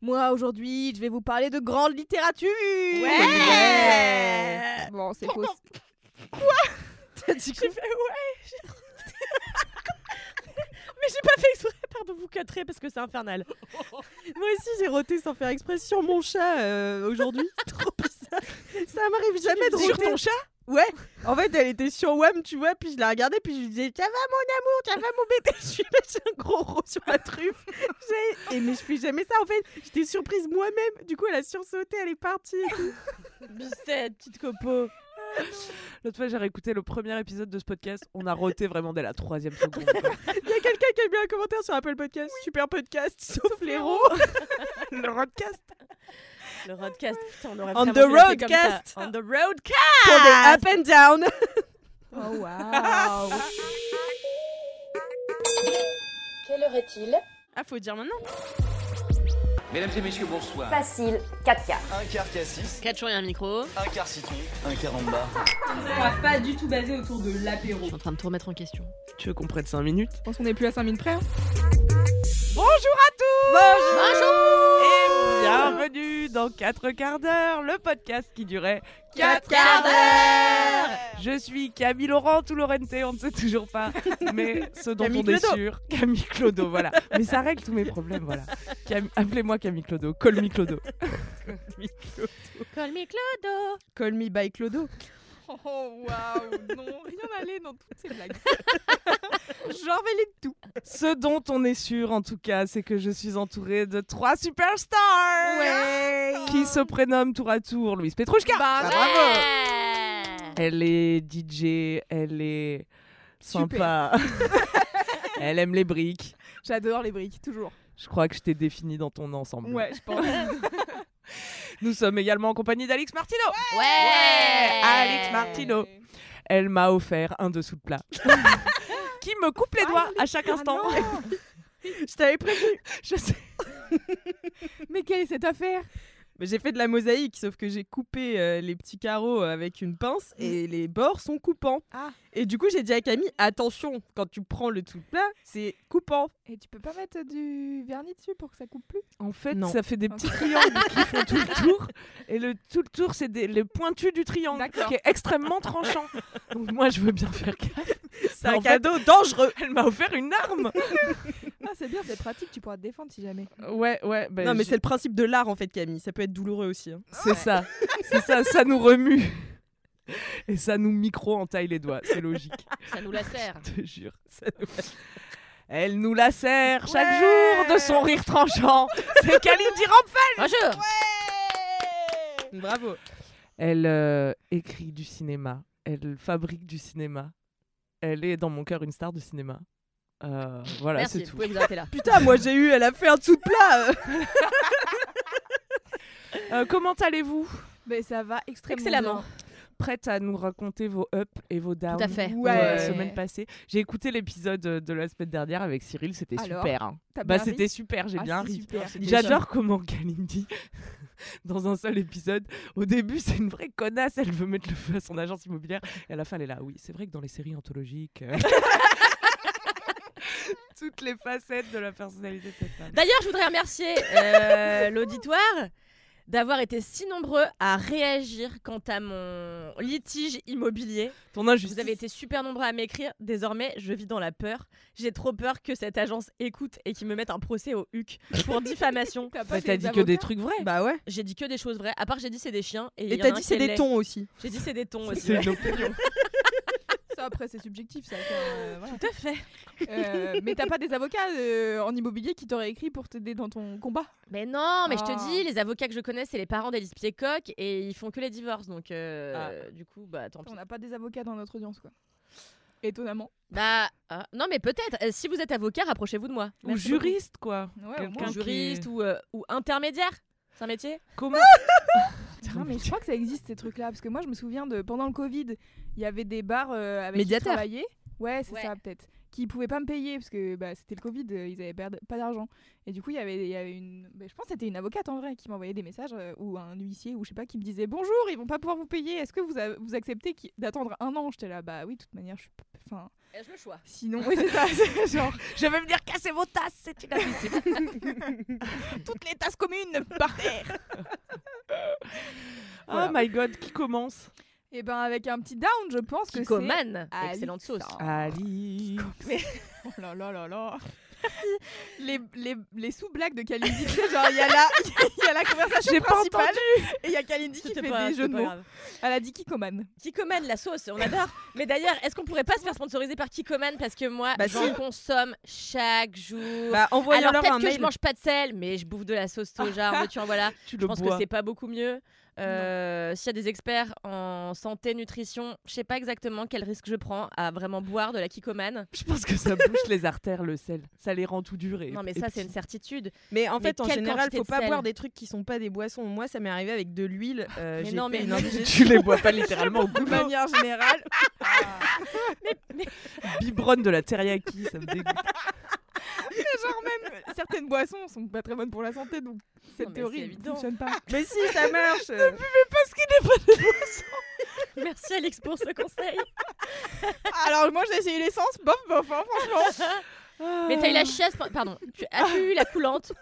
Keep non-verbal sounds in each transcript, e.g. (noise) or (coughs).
Moi aujourd'hui, je vais vous parler de grande littérature. Ouais. Bon, c'est faux. (laughs) T'as dit J'ai fait ouais. (laughs) Mais j'ai pas fait exprès, pardon, vous cutterez parce que c'est infernal. (laughs) Moi aussi, j'ai roté sans faire exprès sur mon chat euh, aujourd'hui. Trop bizarre. Ça m'arrive jamais de Sur roter. ton chat Ouais. En fait, elle était sur WAM, tu vois, puis je la regardais, puis je lui disais, ça va mon amour, ça va mon bébé. Je lui mettais un gros rond sur la truffe. Et mais je fais jamais ça, en fait. J'étais surprise moi-même. Du coup, elle a sursauté, elle est partie. Bissette, petite copo. L'autre fois, j'ai réécouté le premier épisode de ce podcast. On a roté vraiment dès la troisième seconde. Il y a quelqu'un qui a mis un commentaire sur Apple Podcast. Super podcast, sauf, les ronds. le roadcast. Ah, Le roadcast. Putain, on aurait On the roadcast. On the roadcast. Pour des up and down. Oh waouh. Quelle heure est-il? Ah, faut dire maintenant. Mesdames et messieurs, bonsoir. Facile, 4 quarts. Un quart cassis, 4 jours et un micro. un quart citron, un quart en bas. On va pas du tout basé autour de l'apéro. Je suis en train de tout remettre en question. Tu veux qu'on prenne 5 minutes? Je pense qu'on est plus à 5 minutes près. hein. Bonjour à tous Bonjour. Et bienvenue dans 4 quarts d'heure, le podcast qui durait 4 Quatre quarts d'heure. Je suis Camille Laurent ou Laurenté, on ne sait toujours pas, mais ce dont Camille on est sûr, Camille Clodo, voilà. Mais ça règle tous mes problèmes, voilà. Cam- Appelez-moi Camille Clodo, call me Clodo. Call me Clodo. Call me by Clodo. Oh waouh, non, (laughs) rien n'allait dans toutes ces blagues. J'en vais les tout. Ce dont on est sûr, en tout cas, c'est que je suis entourée de trois superstars Ouais. qui se prénomment tour à tour Louise Petrouchka. Bah, bravo. Elle est DJ, elle est sympa. (laughs) elle aime les briques. J'adore les briques, toujours. Je crois que je t'ai défini dans ton ensemble. Ouais, je pense. (laughs) Nous sommes également en compagnie d'Alix Martino. Ouais. Alix Martino. Elle m'a offert un dessous de plat. (laughs) qui me coupe les doigts à chaque instant. (laughs) Je t'avais prévenu. je sais. (laughs) Mais quelle est cette affaire? Mais J'ai fait de la mosaïque, sauf que j'ai coupé euh, les petits carreaux avec une pince et les bords sont coupants. Ah. Et du coup, j'ai dit à Camille, attention, quand tu prends le tout plat, c'est coupant. Et tu peux pas mettre du vernis dessus pour que ça coupe plus? En fait, Non. ça fait des petits triangles qui font tout le tour. Et le tout le tour, c'est des- le pointu du triangle D'accord. qui est extrêmement tranchant. Donc moi, je veux bien faire gaffe. C'est un fait, cadeau dangereux. Elle m'a offert une arme. (laughs) Ah, c'est bien, c'est pratique, tu pourras te défendre si jamais. Ouais, ouais. bah, non, mais c'est le principe de l'art en fait, Camille. Ça peut être douloureux aussi. hein. C'est ça. C'est ça, ça nous remue. Et ça nous micro entaille les doigts, c'est logique. (laughs) Ça nous la sert. Je te jure. ça nous- Elle nous la serre chaque jour de son rire tranchant. C'est Kalindi Rampfel. Bonjour. Bravo. Elle euh, écrit du cinéma. Elle fabrique du cinéma. Elle est dans mon cœur une star de cinéma. Euh, voilà, c'est vous tout. pouvez vous arrêter là. (laughs) Putain, moi j'ai eu, elle a fait un dessous de plat. euh. (laughs) Euh, comment allez-vous? Mais ça va extrêmement Excellemment. bien. Prête à nous raconter vos ups et vos downs Tout à fait. Ouais. la semaine passée. J'ai écouté l'épisode euh, de la semaine dernière avec Cyril, c'était Alors, super. hein. T'as Bah bien ri c'était super, j'ai Ah, bien c'est ri. super. J'adore comment Kalindi, (laughs) dans un seul épisode, au début c'est une vraie connasse, elle veut mettre le feu à son agence immobilière, et à la fin elle est là, oui, c'est vrai que dans les séries anthologiques... euh, (laughs) Toutes les facettes de la personnalité de cette femme. D'ailleurs, je voudrais remercier euh, l'auditoire d'avoir été si nombreux à réagir quant à mon litige immobilier. Ton injustice. Vous avez été super nombreux à m'écrire. Désormais, je vis dans la peur. J'ai trop peur que cette agence écoute et qu'ils me mettent un procès au HUC pour (laughs) diffamation. T'as Bah, dit que des trucs vrais. Bah ouais. J'ai dit que des choses vraies. À part, j'ai dit c'est des chiens. Et, Et t'as dit c'est est des tons aussi. J'ai dit c'est des tons aussi. C'est une opinion. (laughs) Ça, après, c'est subjectif, ça. euh, (laughs) voilà. Tout à fait. Euh, mais t'as pas des avocats euh, en immobilier qui t'auraient écrit pour t'aider dans ton combat? Mais non, mais je Ah. te dis, les avocats que je connais, c'est les parents d'Alice Piecock et ils font que les divorces. Donc, euh, du coup, bah tant pis. On n'a pas des avocats dans notre audience, quoi. Étonnamment. Bah, euh, non, mais peut-être. Euh, si vous êtes avocat, rapprochez-vous de moi. Ou Merci beaucoup. juriste, quoi. Ouais, au Quelqu'un moins. Ou qui juriste est- ou, euh, ou intermédiaire. C'est un métier? Comment? (laughs) (laughs) Non, mais je crois que ça existe ces trucs-là. Parce que moi, je me souviens de pendant le Covid, il y avait des bars euh, avec qui je Médiateur. travaillais. Ouais, c'est Ouais. ça, peut-être. Qui pouvaient pas me payer parce que bah, c'était le Covid, euh, ils avaient pas d'argent. Et du coup, il y avait, il y avait une. bah, je pense que c'était une avocate en vrai qui m'envoyait des messages euh, ou un huissier ou je sais pas qui me disait Bonjour, ils vont pas pouvoir vous payer. Est-ce que vous, a- vous acceptez d'attendre un an? J'étais là, bah oui, de toute manière, je suis. Enfin, Ai-je le choix? sinon, oui, c'est ça. (laughs) genre, Je vais venir casser vos tasses, c'est inadmissible. (laughs) toutes les tasses communes par terre. Oh my god, qui commence? Et ben, avec un petit down, je pense que c'est. Kikoman. Alix. Excellente sauce. Ali. (laughs) Oh là là là là. les, les, les sous-blagues de Kalindi, tu genre il y, a la- il y a la conversation J'ai pas principale et il y a Kalindi qui fait pas- des jeux de pas mots. grave. Elle a dit Kikoman. Kikoman, la sauce, on adore. Mais d'ailleurs, est-ce qu'on pourrait pas se faire sponsoriser par Kikoman Parce que moi, Bah j'en si. consomme chaque jour. Bah, Alors peut-être que mail. je mange pas de sel, mais je bouffe de la sauce soja, en veux-tu, en voilà. (laughs) Tu Je pense que c'est pas beaucoup mieux. Euh, S'il y a des experts en santé, nutrition, je sais pas exactement quel risque je prends à vraiment boire de la Kikoman. Je pense que ça bouche les artères, le sel. Ça les rend tout durs. Et, Non, mais et ça, c'est une certitude. Mais en Mais fait, en général, faut de pas boire des trucs qui sont pas des boissons. Moi, ça m'est arrivé avec de l'huile. euh, Mais non, fait mais- une indigestion. Tu les bois pas littéralement au (laughs) De goût. manière générale. Biberonne de la teriyaki, ça me dégoûte. (laughs) genre même certaines boissons sont pas très bonnes pour la santé, donc cette théorie ne fonctionne pas. (laughs) Mais si, ça marche. Parce qu'il n'est pas de Merci Alex pour ce conseil. (laughs) Alors moi j'ai essayé l'essence, bof bof, hein, franchement. Mais t'as eu la chiasse, pardon, tu as eu la coulante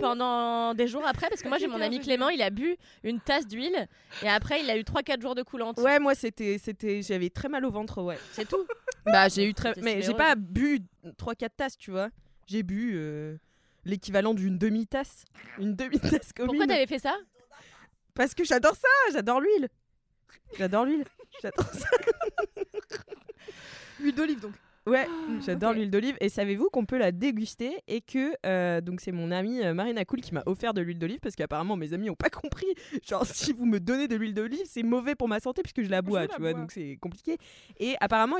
pendant des jours après? Parce que moi j'ai mon ami Clément, il a bu une tasse d'huile et après il a eu 3-4 jours de coulante. Ouais, moi, c'était, c'était, j'avais très mal au ventre, ouais. C'est tout. Bah, j'ai eu très, mais j'ai pas bu 3-4 tasses, tu vois. J'ai bu euh, l'équivalent d'une demi-tasse. Une demi-tasse commune. Pourquoi t'avais fait ça? Parce que j'adore ça, j'adore l'huile. J'adore l'huile. J'adore ça. (laughs) Huile d'olive donc. Ouais, (gasps) j'adore ok. l'huile d'olive. Et savez-vous qu'on peut la déguster et que euh, donc c'est mon amie euh, Marina Cool qui m'a offert de l'huile d'olive parce qu'apparemment mes amis ont pas (laughs) compris. Genre si vous me donnez de l'huile d'olive, c'est mauvais pour ma santé puisque je la bois, tu vois, bois. donc c'est compliqué. Et apparemment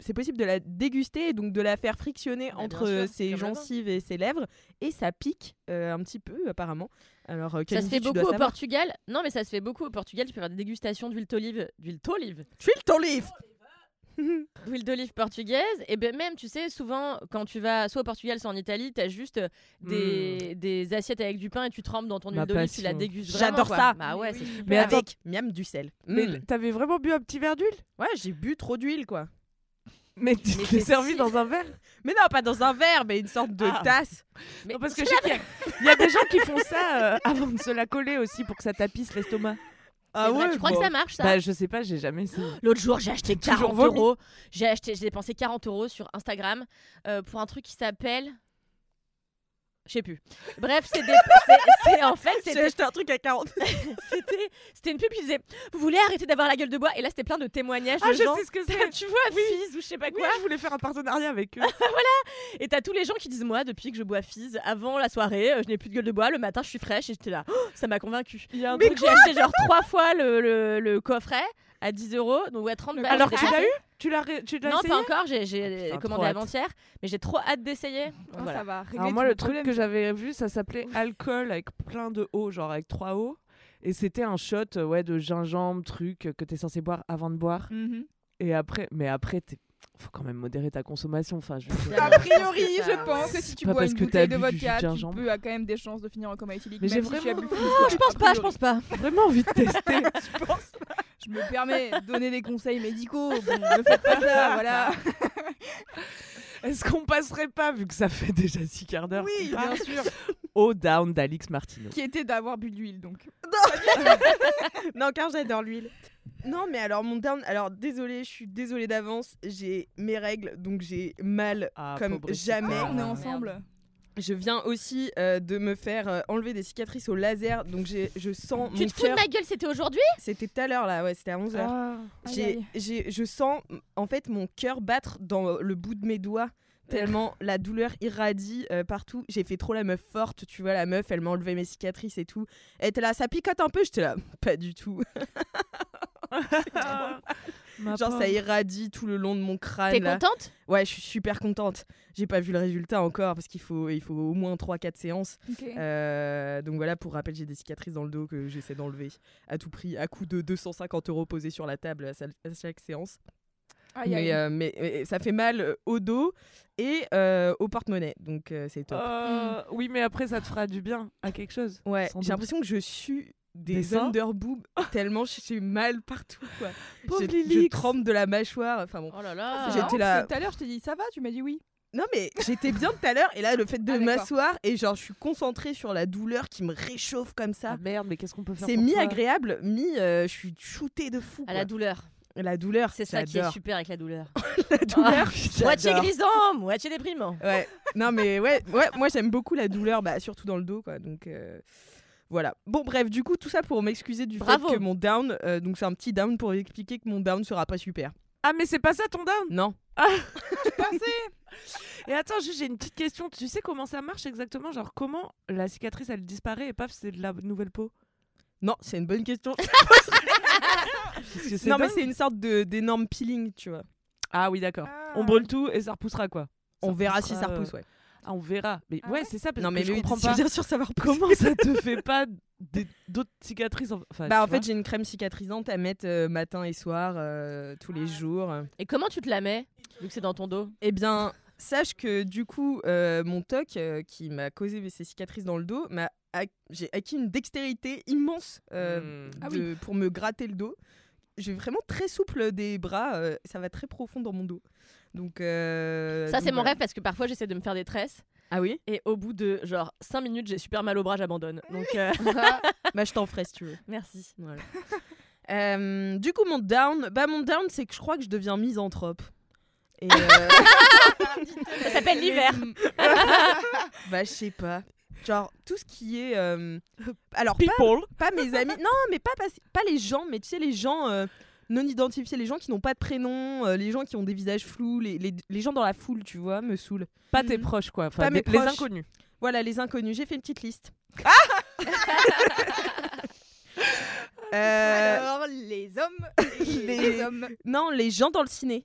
c'est possible de la déguster et donc de la faire frictionner Bah, entre sûr, ses gencives et ses lèvres et ça pique euh, un petit peu apparemment. Alors euh, Ça se fait beaucoup au. Portugal. Non, mais ça se fait beaucoup au Portugal. Tu peux faire des dégustations d'huile d'olive, d'huile d'olive, Huile d'olive. (laughs) d'huile d'olive portugaise. Et ben même, tu sais, souvent quand tu vas soit au Portugal, soit en Italie, t'as juste euh, des, des assiettes avec du pain et tu trempes dans ton Ma huile d'olive, tu la dégustes vraiment. J'adore quoi. ça. Bah ouais, c'est super. Mais avec miam du sel. mais Mm. t'avais vraiment bu un petit verre d'huile? Ouais, j'ai bu trop d'huile quoi. Mais tu c'est servi si- dans un verre? Mais non, pas dans un verre, mais une sorte de Ah. tasse. Mais Non, parce que je sais qu'il y, a- il y a des gens qui font ça euh, (laughs) avant de se la coller aussi pour que ça tapisse l'estomac. Ah vrai, tu crois bon. que ça marche ça? Bah, je sais pas, j'ai jamais essayé. (gasps) L'autre jour, j'ai acheté Toujours 40 vomi. euros. J'ai acheté, j'ai dépensé 40 euros sur Instagram euh, pour un truc qui s'appelle. Je sais plus. Bref, c'est des... c'est- en fait J'ai c'était acheté un truc à 40. (laughs) c'était c'était une pub qui disait vous voulez arrêter d'avoir la gueule de bois? Et là c'était plein de témoignages Ah, de je gens. sais ce que c'est. tu vois Fizz ou je sais pas Oui, quoi je voulais faire un partenariat avec eux. (laughs) et t'as tous les gens qui disent moi depuis que je bois Fizz avant la soirée euh, je n'ai plus de gueule de bois le matin je suis fraîche et j'étais là Oh, ça m'a convaincu Il y a un truc- j'ai acheté genre trois fois le, le, le coffret à 10 euros donc ouais 30 balles Alors tu l'as dépensé. eu Tu l'as ré- tu l'as non essayé pas encore j'ai j'ai Putain, commandé trop hâte. avant-hier mais j'ai trop hâte d'essayer Donc Oh, voilà. Ça va régler Alors moi tous le truc problèmes. que j'avais vu ça s'appelait alcool avec plein de eau genre avec trois eaux et c'était un shot euh, ouais de gingembre truc euh, que t'es censé boire avant de boire Mhm. et après mais après t'es faut quand même modérer ta consommation enfin je veux dire, A Je priori, pense je pense que si tu pas bois une bouteille de vodka, tu gingembre. peux à quand même des chances de finir en coma éthylique. Mais j'ai si tu as vraiment- (laughs) plus, Oh, je a pense pas je pense pas vraiment envie de (laughs) tester Je me permets de donner des conseils médicaux. Bon, ne faites pas ça, (laughs) voilà. est-ce qu'on passerait pas vu que ça fait déjà six quarts d'heure Oui, bien sûr. au down d'Alix Martino Qui était d'avoir bu de l'huile, donc. non, car j'adore l'huile. Non, mais alors mon down. Alors désolé, je suis désolée d'avance. J'ai mes règles, donc j'ai mal Ah, comme jamais. on est Ah, ensemble. Je viens aussi euh, de me faire euh, enlever des cicatrices au laser, donc j'ai, je sens tu mon te fous de ma gueule c'était aujourd'hui? C'était tout à l'heure là, ouais, c'était à 11h. Ah. Je sens en fait mon cœur battre dans le bout de mes doigts. Tellement (laughs) la douleur irradie euh, partout. J'ai fait trop la meuf forte, tu vois, la meuf, elle m'a enlevé mes cicatrices et tout. Elle était là, ça picote un peu, j'étais là, pas du tout. (laughs) (laughs) Genre, ça irradie tout le long de mon crâne. T'es contente? Ouais, je suis super contente. J'ai pas vu le résultat encore parce qu'il faut, il faut au moins 3-4 séances. Euh, donc voilà, pour rappel, j'ai des cicatrices dans le dos que j'essaie d'enlever à tout prix, à coût de 250 euros posés sur la table à chaque séance. Aïe, aïe. Mais, euh, mais, mais ça fait mal euh, au dos et euh, au porte-monnaie. Donc euh, c'est top. Euh, Oui, mais après, ça te fera du bien à quelque chose. ouais, j'ai l'impression que je suis des, Des underboobs (laughs) tellement j'ai mal partout. Quoi. (gasps) Pauvre Je- trempe de la mâchoire. Enfin bon. Oh là Ah, là J'étais là- Tout à l'heure, je t'ai dit ça va, tu m'as dit oui. Non mais j'étais bien tout à l'heure et là le fait de Ah, m'asseoir et genre je suis concentrée sur la douleur qui me réchauffe comme ça. Ah merde, mais qu'est-ce qu'on peut faire C'est mi agréable, mi euh, je suis shootée de fou. À quoi. la douleur. La douleur, C'est ça qui est super avec la douleur. (laughs) La douleur, (laughs) Moitié j'adore. grisant, moitié déprimant. Ouais. Non mais ouais, ouais moi j'aime beaucoup la douleur, bah, surtout dans le dos quoi. Donc euh, voilà. Bon bref, du coup tout ça pour m'excuser du Bravo. fait que mon down, euh, donc c'est un petit down pour expliquer que mon down sera pas super. Ah, mais c'est pas ça ton down? Non. (laughs) Et attends, juste j'ai une petite question. Tu sais comment ça marche exactement? Genre comment la cicatrice elle disparaît et paf c'est de la nouvelle peau? Non, c'est une bonne question. (laughs) Que non mais c'est une sorte d'énorme peeling, tu vois. Ah oui d'accord. Ah. On brûle tout et ça repoussera quoi. Ça On verra si ça repousse, euh, ouais. Ah on verra. Mais Ah ouais, ouais c'est ça parce Non que mais je comprends pas. bien sûr repousser. Comment ça te fait pas d'autres cicatrices en- enfin, Bah en fait j'ai une crème cicatrisante à mettre euh, matin et soir euh, tous les jours. Et comment tu te la mets Vu que c'est dans ton dos? Eh bien sache que du coup euh, mon toc euh, qui m'a causé ces cicatrices dans le dos, m'a j'ai acquis une dextérité immense euh, Hmm. Ah pour me gratter le dos. J'ai vraiment très souple des bras, euh, ça va très profond dans mon dos. Donc euh, Ça, donc c'est mon rêve parce que parfois j'essaie de me faire des tresses Ah oui? Et au bout de genre 5 minutes, j'ai super mal au bras, j'abandonne. Donc euh, (laughs) (laughs) Bah je t'en ferai si tu veux. merci. Voilà. (laughs) Euh, du coup, mon down, bah mon down, c'est que je crois que je deviens misanthrope. Et euh, Ça s'appelle l'hiver. bah je sais pas. Genre tout ce qui est, euh, (laughs) alors pas, People. pas mes amis, non mais pas pas, pas les gens, mais tu sais les gens euh, non identifiés, les gens qui n'ont pas de prénom, euh, les gens qui ont des visages flous, les, les, les gens dans la foule, tu vois, me saulent. Pas tes Mhm. proches quoi. Enfin, Pas mes des- les proches. inconnus. Voilà les inconnus. J'ai fait une petite liste. (laughs) Euh, (laughs) Alors, les hommes. les- les hommes. non, les gens dans le ciné,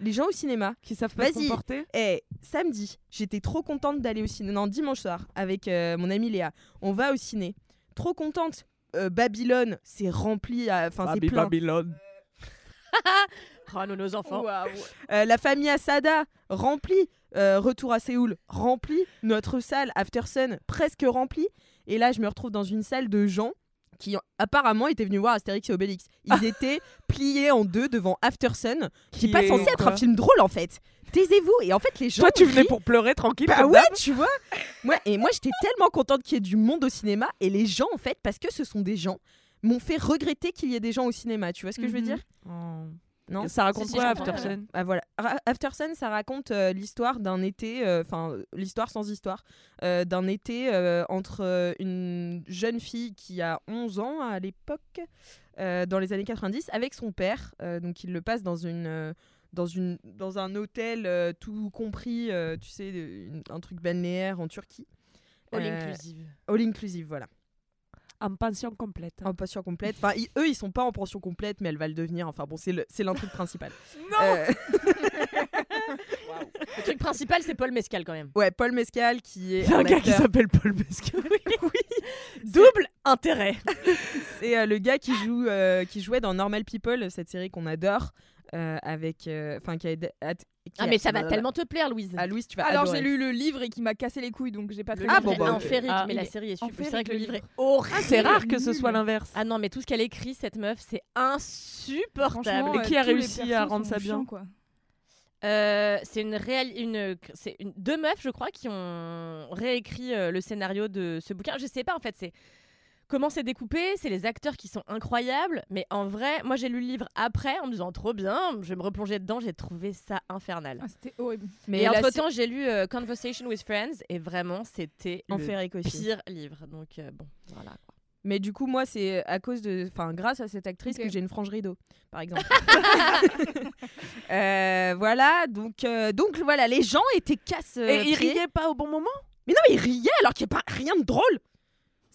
les gens au cinéma. Qui savent pas se Vas-y. comporter. Eh, samedi, j'étais trop contente d'aller au ciné. Non, dimanche soir, avec euh, mon amie Léa. On va au ciné. Trop contente. Euh, Babylone, c'est rempli. Enfin, c'est plein. Babylone. (laughs) Oh, nous, nos enfants. Waouh. Euh, la famille Asada, remplie. Euh, Retour à Séoul, rempli. Notre salle, Aftersun, presque remplie. Et là, je me retrouve dans une salle de gens qui apparemment étaient venus voir Astérix et Obélix. Ils étaient pliés en deux devant Aftersun, qui n'est pas est censé être un film drôle en fait. Taisez-vous. Et en fait, les gens. Toi tu venais rient. pour pleurer tranquille. Bah ouais, tu vois. Moi, et moi, j'étais tellement contente qu'il y ait du monde au cinéma. Et les gens, en fait, parce que ce sont des gens, m'ont fait regretter qu'il y ait des gens au cinéma. Tu vois ce que je veux Mhm. dire? Oh. Non Ça raconte quoi comprends. Aftersun Ah voilà. Ra- Aftersun, ça raconte euh, l'histoire d'un été, euh, enfin euh, l'histoire sans histoire, euh, d'un été euh, entre une jeune fille qui a 11 ans à l'époque, euh, dans les années 90, avec son père. Euh, donc il le passe dans une euh, dans une dans un hôtel euh, tout compris, euh, tu sais, une- un truc balnéaire en Turquie. All Euh, inclusive. All inclusive, voilà. En pension complète. En pension complète. Enfin, ils- eux, ils sont pas en pension complète, mais elle va le devenir. Enfin bon, c'est le- c'est l'intrigue principale. (laughs) Non Euh, (laughs) Le truc principal, c'est Paul Mescal quand même. ouais, Paul Mescal qui est Il y a un gars qui s'appelle Paul Mescal. (laughs) Double intérêt. C'est euh, le gars qui joue, euh, qui jouait dans Normal People, cette série qu'on adore, euh, avec, euh, enfin, qui a, aidé- at- qui Ah, a- mais ça va blablabla. tellement te plaire, Louise. Ah, Louise, tu vas Alors, adorer. j'ai lu le livre et qui m'a cassé les couilles, donc j'ai pas très Ah, bon, bah, un ok. féerique, Ah. mais la est série est super. C'est vrai que le livre est horrible. C'est rare que ce soit l'inverse. Ah non, mais tout ce qu'elle écrit, cette meuf, c'est insupportable. Franchement, Et euh, qui a tous les réussi à rendre sont ça bien chiants, quoi. Euh, c'est une réelle, une, c'est une, deux meufs, je crois, qui ont réécrit euh, le scénario de ce bouquin. Je sais pas, en fait, c'est comment c'est découpé, c'est les acteurs qui sont incroyables, mais en vrai, moi j'ai lu le livre après en me disant trop bien, je vais me replonger dedans, j'ai trouvé ça infernal. Ah, C'était horrible. Mais et entre temps, j'ai lu euh, Conversation with Friends et vraiment, c'était le aussi. pire livre. Donc euh, bon, voilà. quoi. Mais du coup, moi, c'est à cause de, enfin, grâce à cette actrice que j'ai une frange rideau, par exemple. (laughs) (laughs) Euh, voilà, donc, euh, donc voilà, les gens étaient casse. Et il riait pas au bon moment? Mais non, mais ils riaient alors qu'il n'y a pas rien de drôle.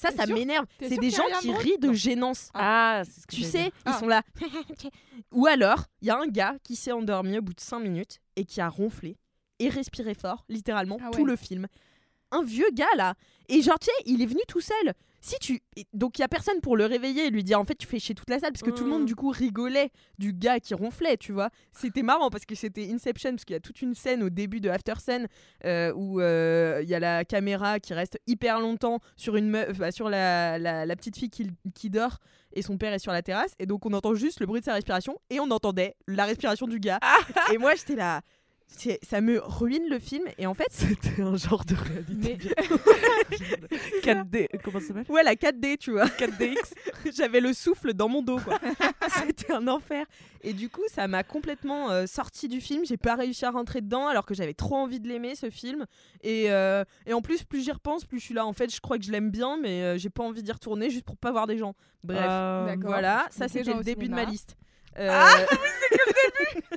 Ça, ça m'énerve. C'est des gens qui rient de gênance. Ah, ce que Tu sais, ils Ah. sont là. (laughs) Ou alors, il y a un gars qui s'est endormi au bout de 5 minutes et qui a ronflé et respiré fort, littéralement, Ah tout le film. Un vieux gars là. Et genre, tu sais, il est venu tout seul. Si tu. Donc, il y a personne pour le réveiller et lui dire en fait, tu fais chier toute la salle parce que tout le monde, Mm. du coup, rigolait du gars qui ronflait, tu vois. C'était marrant parce que c'était Inception, parce qu'il y a toute une scène au début de After Sun euh, où euh, il y a la caméra qui reste hyper longtemps sur, une meuf, sur la, la- la petite fille qui, qui dort et son père est sur la terrasse. Et donc, on entend juste le bruit de sa respiration et on entendait la respiration du gars. et moi, j'étais là. Ça me ruine le film et en fait (laughs) C'était un genre de réalité. Mais- virtuelle. (laughs) 4D, comment ça s'appelle? Ouais la 4D tu vois. 4DX. (laughs) j'avais le souffle dans mon dos quoi. C'était un enfer. Et du coup ça m'a complètement euh, sorti du film. J'ai pas réussi à rentrer dedans alors que j'avais trop envie de l'aimer ce film. Et, euh, et en plus plus j'y repense plus je suis là. En fait je crois que je l'aime bien mais euh, j'ai pas envie d'y retourner juste pour pas voir des gens. Bref. Euh, D'accord. voilà ça c'était le au début de ma liste. Ah oui c'est que le début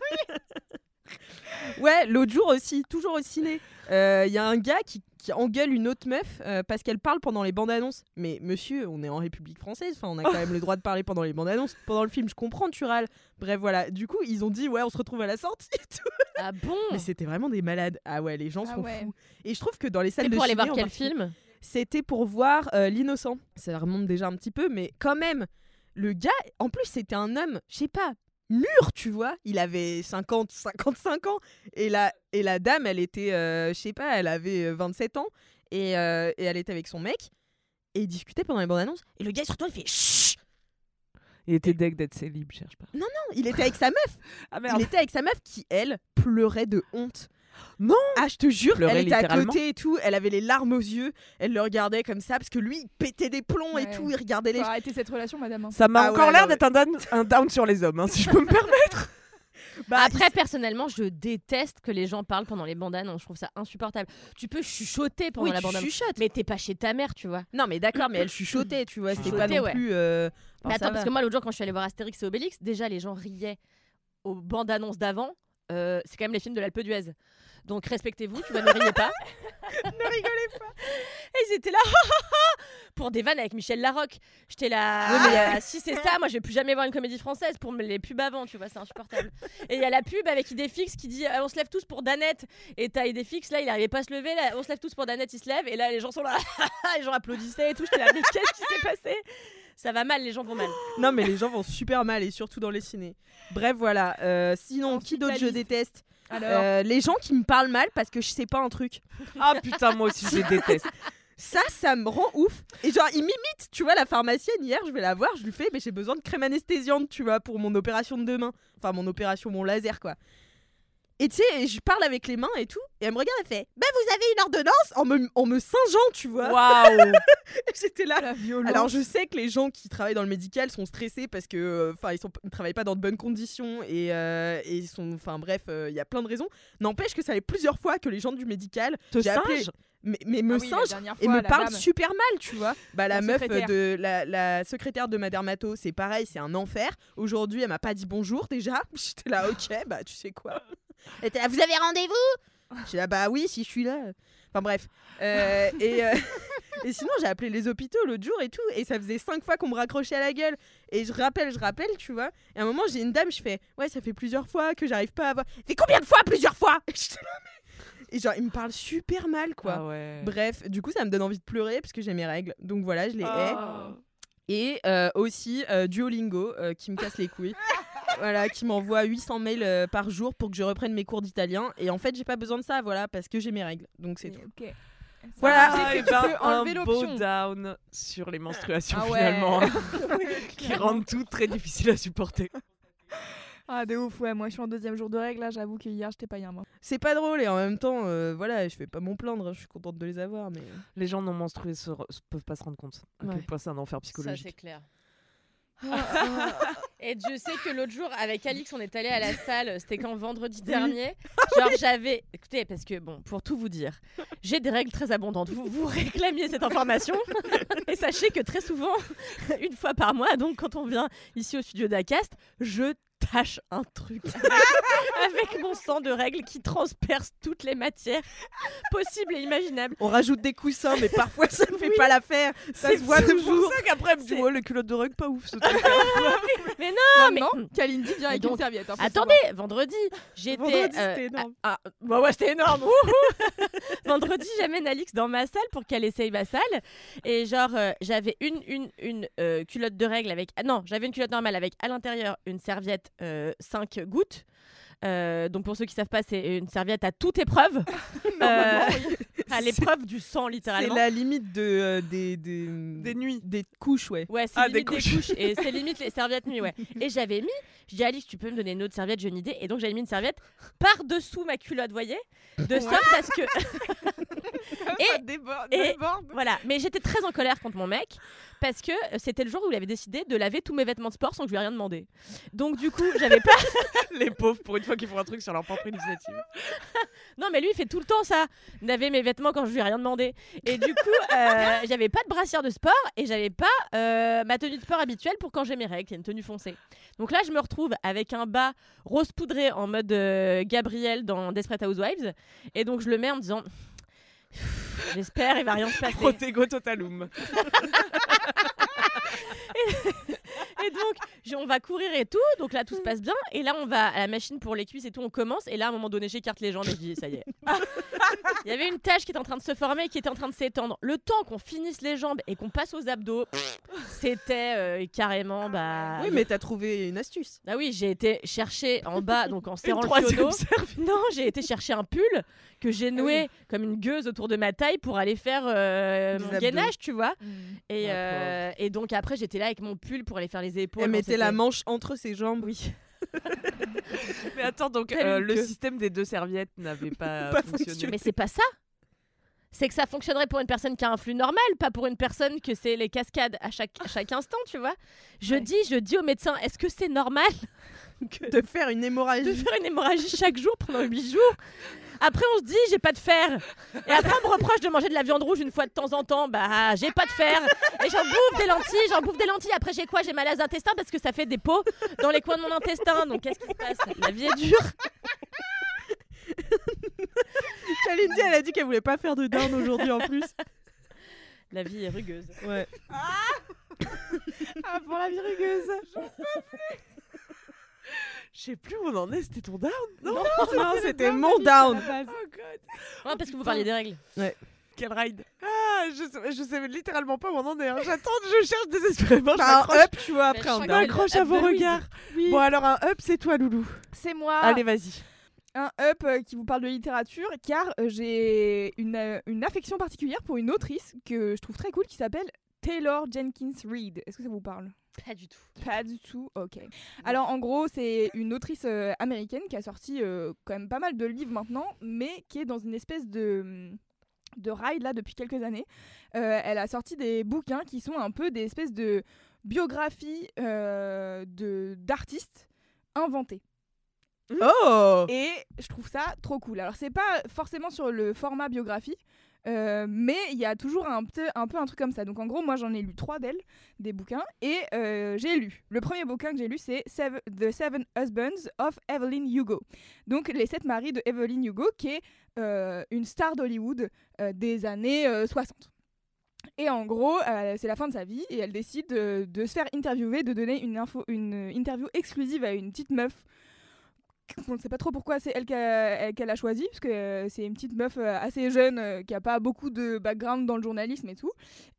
(laughs) ouais l'autre jour aussi toujours au ciné il y a un gars qui, qui engueule une autre meuf euh, parce qu'elle parle pendant les bandes annonces. Mais monsieur, on est en République française, enfin on a quand même le droit de parler pendant les bandes annonces. Pendant le film, je comprends, tu râles. Bref, voilà. Du coup, ils ont dit ouais, on se retrouve à la sortie. et tout. Ah bon? Mais c'était vraiment des malades. Ah ouais, les gens Ah sont ouais. fous. Et je trouve que dans les salles de pour aller ciné, voir quel film? C'était pour voir euh, l'innocent. Ça remonte déjà un petit peu, mais quand même, le gars, en plus, c'était un homme, je sais pas, mûr, tu vois. Il avait 50, 55 ans. Et la, et la dame, elle était, euh, je sais pas, elle avait euh, 27 ans. Et, euh, et elle était avec son mec. Et ils discutaient pendant les bandes annonces. Et le gars, surtout, il fait Chut Il était deck d'être célib, cherche pas. Non, il était avec sa meuf. (laughs) Ah Il était avec sa meuf qui, elle, pleurait de honte. Non Ah, je te jure, Pleurait elle était à côté et tout. Elle avait les larmes aux yeux. Elle le regardait comme ça parce que lui, il pétait des plombs et Ouais. tout. Il regardait les Faut arrêter cette relation, madame. hein. Ça m'a Ah encore ouais, l'air non, d'être un down, un down sur les hommes, hein, si je peux me permettre. (laughs) Bah, Après, personnellement, je déteste que les gens parlent pendant les bandes annonces. Je trouve ça insupportable. Tu peux chuchoter pendant oui, la tu bande annonce. chuchotes. Mais t'es pas chez ta mère, tu vois. Non, mais d'accord, mais elle (coughs) chuchotait, tu vois. C'était pas Chuchotait, non ouais. plus. euh, enfin, Mais ça attends, parce va. que moi, l'autre jour, quand je suis allée voir Astérix et Obélix, déjà, les gens riaient aux bandes annonces d'avant. Euh, c'est quand même les films de l'Alpe d'Huez. Donc respectez-vous, tu vois, ne riez pas. (laughs) ne rigolez pas. Et ils étaient là pour des vannes avec Michel Larocque. J'étais là. Oui, mais, ah, si c'est ça, moi je vais plus jamais voir une comédie française pour les pubs avant, tu vois, c'est insupportable. Et il y a la pub avec Idéfix qui dit euh, on se lève tous pour Danette. Et t'as Idéfix là, il arrivait pas à se lever. Là, on se lève tous pour Danette, il se lève. Et là, les gens sont là, (laughs) les gens applaudissaient et tout. J'étais là, mais qu'est-ce qui s'est passé? Ça va mal, les gens vont mal. Non, mais les gens vont super mal et surtout dans les ciné. Bref, voilà. Euh, sinon, qui d'autre je déteste? Euh, Les gens qui me parlent mal parce que je sais pas un truc. Ah putain, moi aussi je déteste. Ça, ça me rend ouf. Et genre, il m'imite. Tu vois, la pharmacienne, hier, je vais la voir, je lui fais, mais j'ai besoin de crème anesthésiante, tu vois, pour mon opération de demain. Enfin, mon opération, mon laser, quoi. Et tu sais, je parle avec les mains et tout, et elle me regarde, elle fait Bah, vous avez une ordonnance? En me, en me singeant, tu vois. Waouh (laughs) J'étais là. la. Alors je sais que les gens qui travaillent dans le médical sont stressés parce que euh, enfin ils ils travaillent pas dans de bonnes conditions et, euh, et ils sont enfin bref euh, il y a plein de raisons. N'empêche que ça fait plusieurs fois que les gens du médical Te j'ai appelé- singe mais, mais me Ah oui, dernière et me dame. super mal, tu vois. Bah la, La meuf secrétaire. de la, la secrétaire de ma dermato, c'est pareil, c'est un enfer. Aujourd'hui, elle m'a pas dit bonjour déjà. (laughs) J'étais là OK, (laughs) bah tu sais quoi. (laughs) Elle était là, vous avez rendez-vous? J'étais là bah oui, si je suis là. Enfin bref. Euh, et, euh, et sinon, j'ai appelé les hôpitaux l'autre jour et tout. Et ça faisait cinq fois qu'on me raccrochait à la gueule. Et je rappelle, je rappelle, tu vois. Et à un moment, j'ai une dame, je fais Ouais, ça fait plusieurs fois que j'arrive pas à avoir. Fait combien de fois? Plusieurs fois? Et genre, il me parle super mal, quoi. Ah ouais. Bref, du coup, ça me donne envie de pleurer parce que j'ai mes règles. Donc voilà, je les hais. Ah. Et euh, aussi euh, Duolingo euh, qui me casse les couilles. (laughs) voilà, qui m'envoie 800 mails euh, par jour pour que je reprenne mes cours d'italien. Et en fait, j'ai pas besoin de ça, voilà, parce que j'ai mes règles. Donc c'est tout. Ok. Ça Voilà. Ah, et ben, un beau down sur les menstruations Ah ouais. finalement, (laughs) qui rendent tout très difficile à supporter. (laughs) Ah, de ouf, ouais. Moi, je suis en deuxième jour de règle. Là, j'avoue que hier, j'étais pas bien. moi. C'est pas drôle et en même temps, euh, voilà, je vais pas m'en plaindre. Je suis contente de les avoir, mais. Les gens non menstrués se re- se peuvent pas se rendre compte à Ouais. quel point c'est un enfer Ça, psychologique. c'est clair. (laughs) Et je sais que l'autre jour, avec Alix, on est allé à la salle, c'était quand vendredi dernier. Genre, j'avais. Écoutez, parce que, bon, pour tout vous dire, j'ai des règles très abondantes. Vous, vous réclamiez cette information. (laughs) Et sachez que très souvent, (laughs) une fois par mois, donc quand on vient ici au studio d'Acast, je tâche un truc avec, (laughs) avec mon sang de règle qui transperce toutes les matières possibles et imaginables. On rajoute des coussins, mais parfois ça ne fait Oui. pas l'affaire. Ça se voit C'est pour toujours. ça qu'après, me dit C'est- Ouais, les culottes de rug, pas ouf ce truc. (laughs) Mais non, mais Maintenant, Kalindi vient avec donc, une serviette. hein, attendez, vendredi, j'étais. Euh, c'était énorme. Ah, bah ouais, c'était énorme. (laughs) Vendredi, j'amène Alix dans ma salle pour qu'elle essaye ma salle. Et genre, euh, j'avais une, une, une euh, culotte de règle avec. Ah non, j'avais une culotte normale avec à l'intérieur une serviette 5 gouttes. Euh, donc pour ceux qui savent pas, c'est une serviette à toute épreuve. (laughs) Euh, (laughs) à l'épreuve du sang, C'est littéralement. la limite de, euh, des, des, Des nuits. des couches, ouais. Ouais, c'est Ah, limite des couches. couches. et c'est (laughs) limite les serviettes nuit, ouais. Et j'avais mis, je dis Alix, tu peux me donner une autre serviette, j'ai une idée. Et donc j'avais mis une serviette par-dessous ma culotte, voyez De sorte à ce que. Ça déborde, et- déborde. Voilà, mais j'étais très en colère contre mon mec parce que c'était le jour où il avait décidé de laver tous mes vêtements de sport sans que je lui ai rien demandé. Donc du coup, j'avais pas. les pauvres, pour une fois qu'ils font un truc sur leur propre initiative. (laughs) Non, mais lui, il fait tout le temps ça, laver mes vêtements quand je lui ai rien demandé. Et du coup, euh, (laughs) j'avais pas de brassière de sport et j'avais pas euh, ma tenue de sport habituelle pour quand j'ai mes règles, qui est une tenue foncée. Donc là, je me retrouve avec un bas rose poudré en mode euh, Gabriel dans Desperate Housewives, et donc je le mets en me disant. J'espère, il va rien se (laughs) passer. Protego totalum. Et donc, on va courir et tout. Donc là, tout se passe bien. Et là, on va à la machine pour les cuisses et tout. On commence. Et là, à un moment donné, j'écarte les jambes et je dis, ça y est. Il y avait une tâche qui était en train de se former, qui était en train de s'étendre. Le temps qu'on finisse les jambes et qu'on passe aux abdos, c'était euh, carrément. Bah, Oui, mais t'as trouvé une astuce. Ah oui, j'ai été chercher en bas, donc en (laughs) serrant le piono. Non, j'ai été chercher un pull que j'ai noué comme une gueuse autour de ma taille pour aller faire euh, mon gainage, tu vois. Mm. Et, euh, et donc après, j'étais là avec mon pull pour aller faire les épaules. Elle mettait la manche entre ses jambes. Oui. (laughs) Mais attends, donc euh, le système des deux serviettes n'avait pas, (laughs) Pas fonctionné. fonctionné. Mais c'est pas ça. C'est que ça fonctionnerait pour une personne qui a un flux normal, pas pour une personne que c'est les cascades à chaque, à chaque instant, tu vois. Je Ouais. dis, je dis au médecin, est-ce que c'est normal que- (laughs) De faire une hémorragie? de faire une hémorragie chaque jour pendant 8 jours? Après, on se dit, j'ai pas de fer. Et après, on me reproche de manger de la viande rouge une fois de temps en temps. Bah, j'ai pas de fer. Et j'en bouffe des lentilles, j'en bouffe des lentilles. Après, j'ai quoi? J'ai mal aux intestins parce que ça fait des pots dans les coins de mon intestin. Donc, qu'est-ce qui se passe? La vie est dure. (laughs) Kalindi, elle a dit qu'elle voulait pas faire de down aujourd'hui en plus. La vie est rugueuse. Ouais. Ah, (laughs) pour la virugueuse. Je sais plus où on en est, c'était ton down Non, Non, (laughs) c'était mon down. Oh god, Ouais, parce que vous parliez des règles. quel ride Ah, je sais, je sais littéralement pas où on en est. hein. J'attends, je cherche désespérément, je T'as un up, tu vois, après je Je down. m'accroche à vos regards. Oui. Bon, alors un up, c'est toi, Loulou. C'est moi. Allez, vas-y. un up euh, qui vous parle de littérature car euh, j'ai une, euh, une affection particulière pour une autrice que je trouve très cool qui s'appelle Taylor Jenkins Reid. Est-ce que ça vous parle? Pas du tout. Pas du tout, ok. Alors en gros, c'est une autrice euh, américaine qui a sorti euh, quand même pas mal de livres maintenant, mais qui est dans une espèce de de ride là depuis quelques années. Euh, elle a sorti des bouquins qui sont un peu des espèces de biographies euh, de d'artistes inventés. Oh Et je trouve ça trop cool. Alors, c'est pas forcément sur le format biographie, euh, mais il y a toujours un, peu- un truc comme ça. Donc, en gros, moi, j'en ai lu trois d'elles, des bouquins, et euh, j'ai lu. Le premier bouquin que j'ai lu, c'est The Seven Husbands of Evelyn Hugo. Donc, Les Sept Maris de Evelyn Hugo, qui est euh, une star d'Hollywood des années euh, 60. Et en gros, c'est la fin de sa vie et elle décide de, se faire interviewer, de donner une interview exclusive à une petite meuf on ne sait pas trop pourquoi c'est elle qu'elle a choisi, parce que euh, c'est une petite meuf euh, assez jeune euh, qui a pas beaucoup de background dans le journalisme et tout.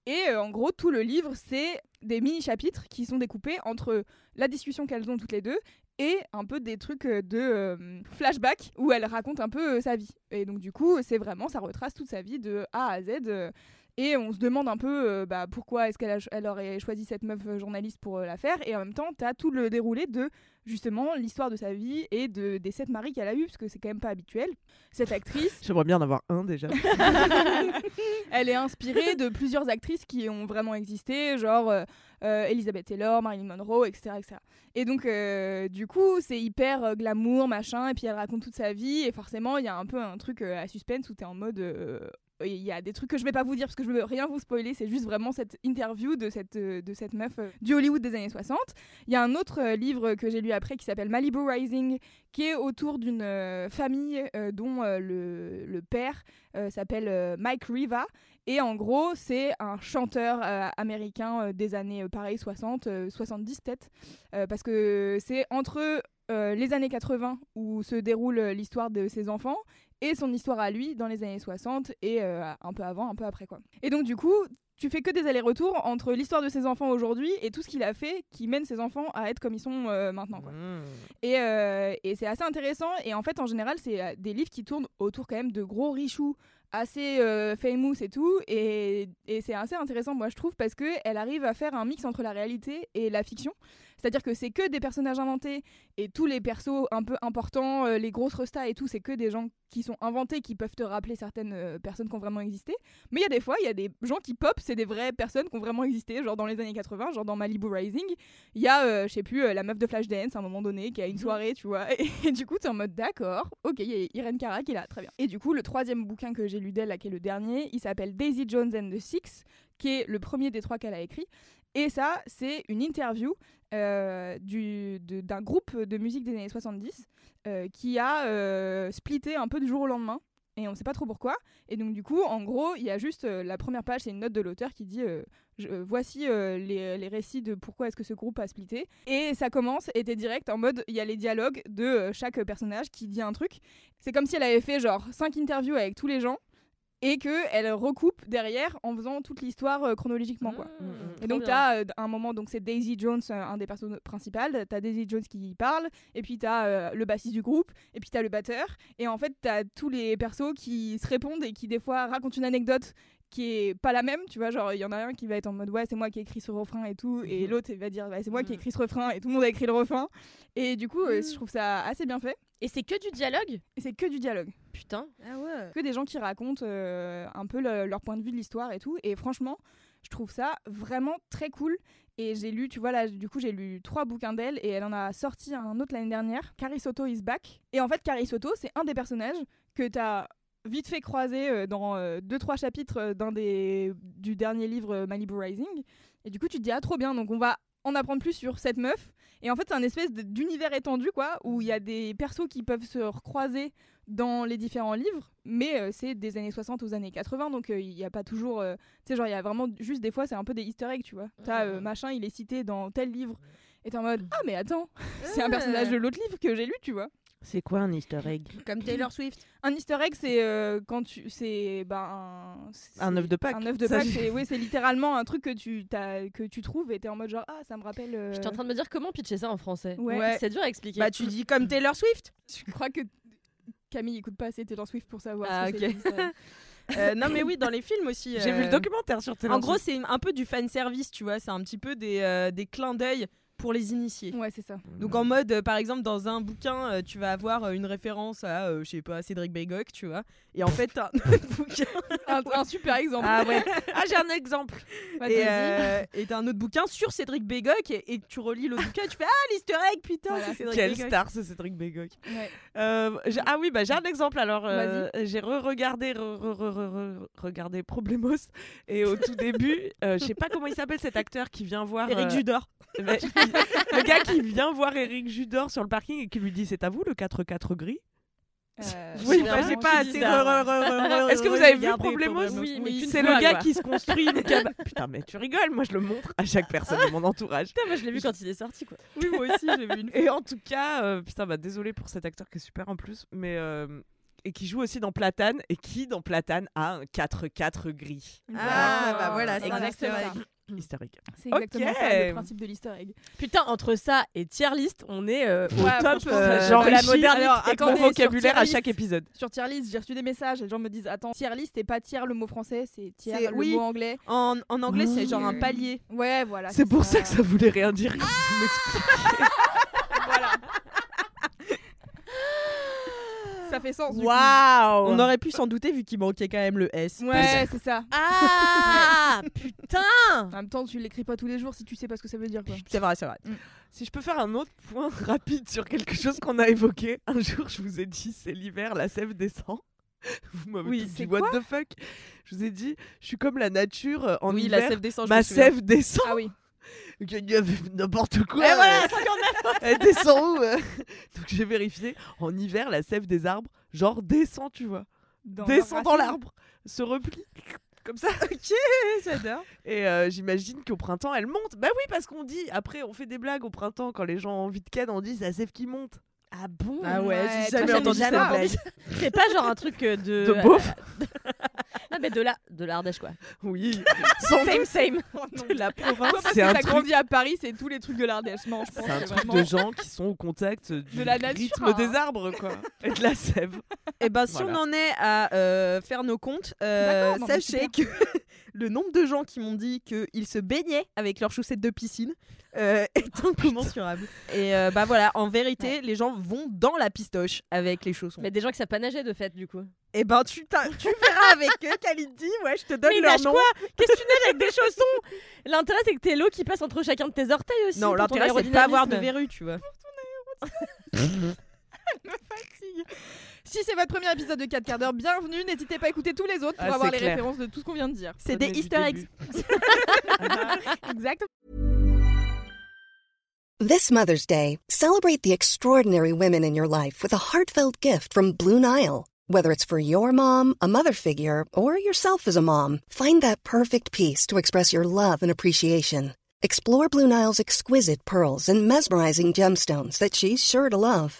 Et en gros, tout le livre, c'est des mini-chapitres qui sont découpés entre la discussion qu'elles ont toutes les deux et un peu des trucs de flashback où elle raconte un peu sa vie. Et donc, du coup, c'est vraiment, ça retrace toute sa vie de A à Z. et on se demande un peu euh, bah, pourquoi est-ce qu'elle elle aurait choisi cette meuf euh, journaliste pour euh, la faire. Et en même temps, tu as tout le déroulé de justement l'histoire de sa vie et de, des sept maris qu'elle a eu, parce que c'est quand même pas habituel. Cette actrice, (laughs) J'aimerais bien en avoir un déjà. (laughs) elle est inspirée de plusieurs actrices qui ont vraiment existé, genre euh, Elizabeth Taylor, Marilyn Monroe, etc. etc. Et donc, du coup, c'est hyper glamour, machin, et puis elle raconte toute sa vie, et forcément, il y a un peu un truc à suspense où t'es en mode. Euh, il y a des trucs que je vais pas vous dire parce que je veux rien vous spoiler, c'est juste vraiment cette interview de cette, euh, de cette meuf euh, du Hollywood des années 60. Il y a un autre livre que j'ai lu après qui s'appelle Malibu Rising, qui est autour d'une famille dont le, le père s'appelle Mike Riva. Et en gros, c'est un chanteur américain des années, pareil, 60, euh, 70 peut-être. Parce que c'est entre les années 80 où se déroule l'histoire de ses enfants et son histoire à lui dans les années 60 et euh, un peu avant, un peu après quoi. Et donc du coup, tu fais que des allers-retours entre l'histoire de ses enfants aujourd'hui et tout ce qu'il a fait qui mène ses enfants à être comme ils sont euh, maintenant quoi. Mmh. Et, euh, et c'est assez intéressant. Et en fait, en général, c'est des livres qui tournent autour quand même de gros richoux assez euh, famous et tout. Et, et c'est assez intéressant, moi, je trouve, parce qu'elle arrive à faire un mix entre la réalité et la fiction. C'est-à-dire que c'est que des personnages inventés et tous les persos un peu importants, euh, les grosses restas et tout, c'est que des gens qui sont inventés, qui peuvent te rappeler certaines euh, personnes qui ont vraiment existé. Mais il y a des fois, il y a des gens qui pop, c'est des vraies personnes qui ont vraiment existé, genre dans les années 80, genre dans Malibu Rising. Il y a, euh, je sais plus, euh, la meuf de Flashdance à un moment donné qui a une soirée, tu vois. Et, (laughs) et du coup, tu es en mode d'accord, ok, il y a Irene Cara qui est là, très bien. Et du coup, le troisième bouquin que j'ai lu d'elle, là, qui est le dernier, il s'appelle Daisy Jones and the Six, qui est le premier des trois qu'elle a écrit. Et ça, c'est une interview euh, d'un groupe de musique des années 70 euh, qui a euh, splitté un peu du jour au lendemain. Et on ne sait pas trop pourquoi. Et donc, du coup, en gros, il y a juste la première page, c'est une note de l'auteur qui dit Voici les, les récits de pourquoi est-ce que ce groupe a splitté. Et ça commence, et t'es direct en mode il y a les dialogues de chaque personnage qui dit un truc. C'est comme si elle avait fait genre 5 interviews avec tous les gens et qu'elle recoupe derrière en faisant toute l'histoire euh, chronologiquement. quoi. Mmh, Et donc, tu as un moment, donc c'est Daisy Jones, euh, un des personnages principaux. Tu as Daisy Jones qui parle, et puis tu as le bassiste du groupe, et puis tu as le batteur. Et en fait, tu as tous les persos qui se répondent et qui, des fois, racontent une anecdote qui est pas la même, tu vois. Genre, il y en a un qui va être en mode ouais, c'est moi qui ai écrit ce refrain et tout, et l'autre, il va dire ouais, c'est moi qui ai écrit ce refrain, et tout le monde a écrit le refrain. Et du coup, euh, je trouve ça assez bien fait. Et c'est que du dialogue? Et c'est que du dialogue Putain. Ah ouais. que des gens qui racontent euh, un peu le- leur point de vue de l'histoire et tout. Et franchement, je trouve ça vraiment très cool. Et j'ai lu, tu vois, là, du coup, j'ai lu trois bouquins d'elle et elle en a sorti un autre l'année dernière. Carrie Soto is back. Et en fait, Carrie Soto, c'est un des personnages que tu as vite fait croiser euh, dans euh, deux, trois chapitres euh, d'un des, du dernier livre Malibu Rising. Et du coup, tu te dis, ah, trop bien. Donc, on va en apprendre plus sur cette meuf. Et en fait, c'est un espèce d'univers étendu, quoi, où il y a des persos qui peuvent se recroiser dans les différents livres, mais euh, c'est des années 60 aux années 80, donc euh, il n'y a pas toujours... euh, tu sais, genre, il y a vraiment juste des fois, c'est un peu des easter eggs, tu vois. T'as machin, il est cité dans tel livre, et t'es en mode, ah mais attends, (laughs) c'est un personnage de l'autre livre que j'ai lu, tu vois. C'est quoi un easter egg? Comme Taylor Swift. Un easter egg, c'est euh, quand tu... C'est ben, un... œuf de Pâques. Un œuf de Ça, Pâques, c'est oui, c'est littéralement un truc que tu, t'as- que tu trouves et t'es en mode genre, ah, ça me rappelle... euh, J'étais en train de me dire comment pitcher ça en français. Ouais. Ouais. C'est dur à expliquer. Bah, tu dis comme Taylor Swift. Je crois que Camille écoute pas assez Taylor Swift pour savoir Ah, ce ok. (laughs) Euh, non, mais oui, dans les films aussi. J'ai vu le euh, documentaire sur Taylor En gros, c'est un peu du fan service, tu vois. C'est un petit peu des, euh, des clins d'œil pour les initiés. Ouais, c'est ça. Donc en mode, euh, par exemple, dans un bouquin, euh, tu vas avoir euh, une référence à, euh, je sais pas, Cédric Baygoc, tu vois. Et en fait, t'as un autre (laughs) bouquin. Un, un super exemple. Ah ouais. (laughs) Ah, j'ai un exemple. Et euh, et t'as un autre bouquin sur Cédric Baygoc et, et tu relis l'autre bouquin et tu fais Ah, l'easter egg, putain, Voilà. c'est Cédric Quelle star, c'est Cédric Bégoc. Ouais. Euh, ah oui, bah, j'ai un exemple. Alors, euh, j'ai re-regardé re- re- re- re- re- regardé Problemos. Et au tout début, euh, je sais pas comment il s'appelle cet acteur qui vient voir. Eric euh, Judor. mais- (laughs) le gars qui vient voir Eric Judor sur le parking et qui lui dit C'est à vous le 4-4 gris? Euh, Oui, j'ai bah, j'ai pas assez. ça. Est-ce que vous avez vu Problemos Oui, qu'une C'est le gars quoi. qui se construit une cabane. Putain, mais tu rigoles, moi je le montre à chaque personne de mon entourage. Putain, moi je l'ai vu quand il est sorti quoi. Oui, moi aussi, j'ai vu une Et en tout cas, euh, putain, bah désolé pour cet acteur qui est super en plus, mais euh, et qui joue aussi dans Platane et qui dans Platane a un 4-4 gris. Ah, bah voilà, c'est un exactement easter egg. Historique. C'est exactement ça le principe de l'easter egg. Putain, entre ça et tier list, on est euh, au Ouais, top euh, J'enrichis de la modernité. Alors, avec mon vocabulaire tier à chaque épisode. Sur tier list, j'ai reçu des messages et les gens me disent Attends, tier list, c'est pas tiers le mot français, c'est tiers C'est- le oui. mot anglais. En, en anglais, c'est genre un Mmh. palier. Ouais, voilà. C'est pour ça que ça voulait rien dire. quand vous m'expliquez. Voilà. Ça fait sens. Waouh On aurait pu s'en douter vu qu'il manquait quand même le S. Ouais, c'est ça. Ah (laughs) putain En même temps, tu l'écris pas tous les jours si tu sais pas ce que ça veut dire. Quoi. C'est vrai, c'est vrai. Si je peux faire un autre point (laughs) rapide sur quelque chose qu'on a évoqué, un jour je vous ai dit c'est l'hiver, la sève descend. (laughs) Vous m'avez Oui, dit, c'est what quoi the fuck? Je vous ai dit, je suis comme la nature euh, en oui, hiver. la sève descend. ma sève descend. Ah oui. N'importe quoi. Et euh, voilà, (laughs) Elle descend où euh? Donc j'ai vérifié. En hiver, la sève des arbres, genre descend, tu vois. Dans descend dans l'arbre, se replie. Comme ça. Ok, j'adore. Et euh, j'imagine qu'au printemps, elle monte. Bah oui, parce qu'on dit, après, on fait des blagues au printemps quand les gens ont envie de ken, on dit c'est la sève qui monte. Ah bon? Ah ouais, Ouais, j'ai jamais entendu jamais cette entendu. blague. C'est pas genre un truc de. De beauf? (laughs) Non, mais de la de l'Ardèche quoi. Oui. Sans Same, same. de la province. Toi, parce C'est que un t'as truc grandi à Paris, c'est tous les trucs de l'Ardèche. Non, je pense C'est un truc vraiment- de gens qui sont au contact du De la nature, rythme hein. des arbres, quoi. Et de la sève. Et ben, si Voilà. on en est à euh, faire nos comptes, euh, non, sachez que le nombre de gens qui m'ont dit qu'ils se baignaient avec leurs chaussettes de piscine euh, (laughs) est incommensurable. Et euh, bah voilà, en vérité, les gens vont dans la pistoche avec les chaussons. Mais des gens qui savent pas nager de fait du coup. Et ben, tu, tu verras avec eux, Kalindi. Ouais, je te donne Mais leur nom. quoi? Qu'est-ce que tu nages avec des chaussons? L'intérêt c'est que t'es l'eau qui passe entre chacun de tes orteils aussi. Non, pour ton l'intérêt, c'est de pas avoir de aérodynamisme. verrues, tu vois. (laughs) (laughs) fatigue. Si c'est votre premier épisode de 4 quarts d'heure, bienvenue. N'hésitez pas à écouter tous les autres pour Ah, avoir les clair. références de tout ce qu'on vient de dire. C'est des easter eggs. (laughs) exact. This Mother's Day, celebrate the extraordinary women in your life with a heartfelt gift from Blue Nile. Whether it's for your mom, a mother figure, or yourself as a mom, find that perfect piece to express your love and appreciation. Explore Blue Nile's exquisite pearls and mesmerizing gemstones that she's sure to love.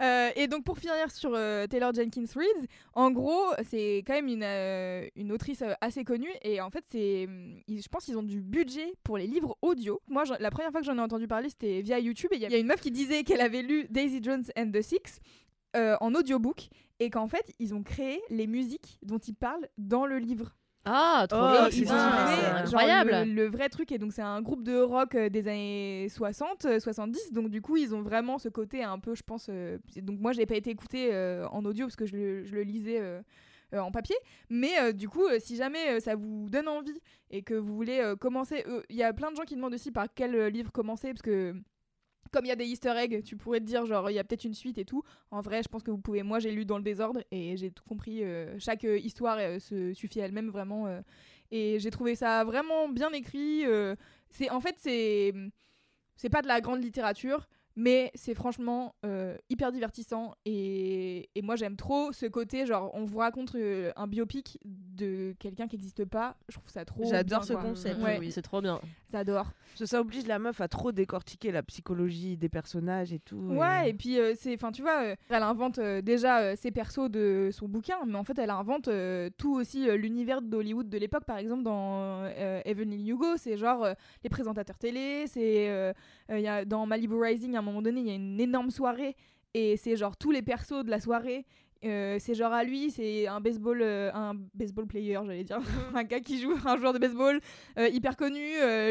Euh, et donc pour finir sur euh, Taylor Jenkins Reid, en gros c'est quand même une, euh, une autrice assez connue et en fait c'est, ils- je pense qu'ils ont du budget pour les livres audio. Moi la première fois que j'en ai entendu parler c'était via YouTube et il y y a une meuf qui disait qu'elle avait lu Daisy Jones and the Six en audiobook et qu'en fait ils ont créé les musiques dont ils parlent dans le livre. Ah, trop Oh, bien. c'est Ils ont fait, incroyable. le, le vrai truc et donc c'est un groupe de rock euh, des années 60 euh, 70 donc du coup ils ont vraiment ce côté un peu je pense euh, donc moi j'ai pas été écouté euh, en audio parce que je le, je le lisais euh, euh, en papier mais euh, du coup euh, si jamais euh, ça vous donne envie et que vous voulez euh, commencer euh, il y a plein de gens qui demandent aussi par quel euh, livre commencer parce que comme il y a des easter eggs, tu pourrais te dire genre il y a peut-être une suite et tout. En vrai, je pense que vous pouvez. Moi, j'ai lu dans le désordre et j'ai tout compris. euh, chaque euh, histoire euh, se suffit à elle-même vraiment. euh, et j'ai trouvé ça vraiment bien écrit. euh, c'est en fait c'est c'est pas de la grande littérature, mais c'est franchement euh, hyper divertissant et, et moi j'aime trop ce côté genre on vous raconte euh, un biopic de quelqu'un qui n'existe pas. Je trouve ça trop. J'adore ce quoi. concept, Ouais, oui. C'est trop bien. Que ça oblige la meuf à trop décortiquer la psychologie des personnages et tout. Ouais, et puis euh, c'est, enfin tu vois, euh, elle invente euh, déjà euh, ses persos de son bouquin, mais en fait elle invente euh, tout aussi euh, l'univers d'Hollywood de l'époque. Par exemple dans euh, Evelyn Hugo, c'est genre euh, les présentateurs télé, c'est euh, euh, y a, dans Malibu Rising à un moment donné il y a une énorme soirée et c'est genre tous les persos de la soirée. Euh, c'est genre à lui, c'est un baseball, euh, un baseball player, j'allais dire, (laughs) un gars qui joue, un joueur de baseball euh, hyper connu.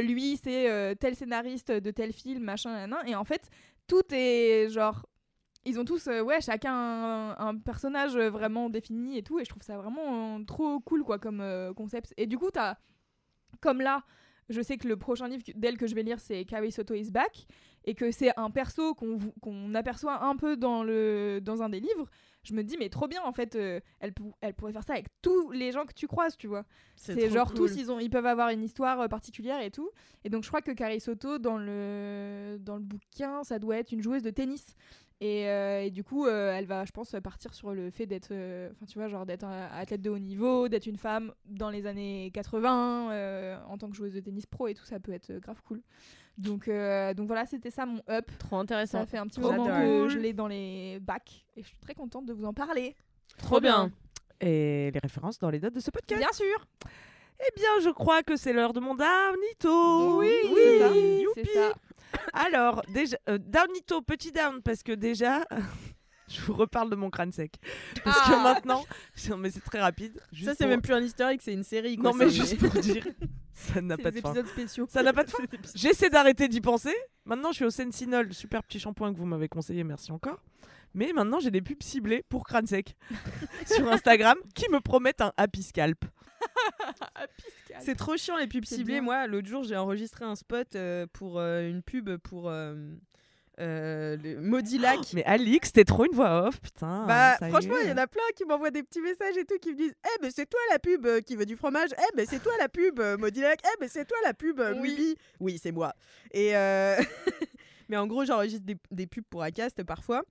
lui, c'est tel scénariste de tel film, machin, nan, nan. Et en fait, tout est genre ils ont tous ouais chacun un, un personnage vraiment défini et tout. Et je trouve ça vraiment trop cool quoi comme concept. Et du coup t'as comme là je sais que le prochain livre d'elle que je vais lire c'est Carrie Soto is back. Et que c'est un perso qu'on qu'on aperçoit un peu dans le dans un des livres je me dis mais trop bien en fait euh, elle pou- elle pourrait faire ça avec tous les gens que tu croises tu vois. C'est genre cool. tous ils ont ils peuvent avoir une histoire euh, particulière et tout. Et donc je crois que Carrie Soto dans le dans le bouquin ça doit être une joueuse de tennis. Et, euh, et du coup elle va je pense partir sur le fait d'être enfin tu vois genre d'être athlète de haut niveau d'être une femme dans les années 80 euh, en tant que joueuse de tennis pro et tout ça peut être grave cool donc euh, donc voilà c'était ça mon up Trop intéressant. ça fait un petit Trop moment que je l'ai dans les bacs et je suis très contente de vous en parler Trop bien. et les références dans les notes de ce podcast. Bien sûr. Eh bien, je crois que c'est l'heure de mon Downito. Oui, c'est ça. Youpi. C'est ça. Alors, déjà, euh, Downito, petit down, parce que déjà, (laughs) je vous reparle de mon crâne sec. Parce Ah. que maintenant, (laughs) non, mais c'est très rapide. Ça, c'est pour- même plus un egg, c'est une série. quoi. Non, mais juste pour dire, (laughs) ça n'a pas des de fin. Ça n'a pas de fin. (laughs) J'essaie d'arrêter d'y penser. Maintenant, je suis au Sensinol, super petit shampoing que vous m'avez conseillé, merci encore. Mais maintenant, j'ai des pubs ciblées pour crâne sec (laughs) sur Instagram qui me promettent un happy scalp. (laughs) C'est trop chiant les pubs ciblées. bien. Moi, l'autre jour, j'ai enregistré un spot euh, pour euh, une pub pour euh, euh, le. (gasps) Mais Alix, t'es trop une voix off, putain. Bah, franchement, il y en a plein qui m'envoient des petits messages et tout, qui me disent Eh, ben c'est toi la pub euh, qui veut du fromage. Eh, ben c'est toi la pub euh, Modilac. Eh, ben c'est toi la pub Oui. Mubi. Oui, c'est moi. Et euh, (laughs) Mais en gros, j'enregistre des, des pubs pour Acast parfois.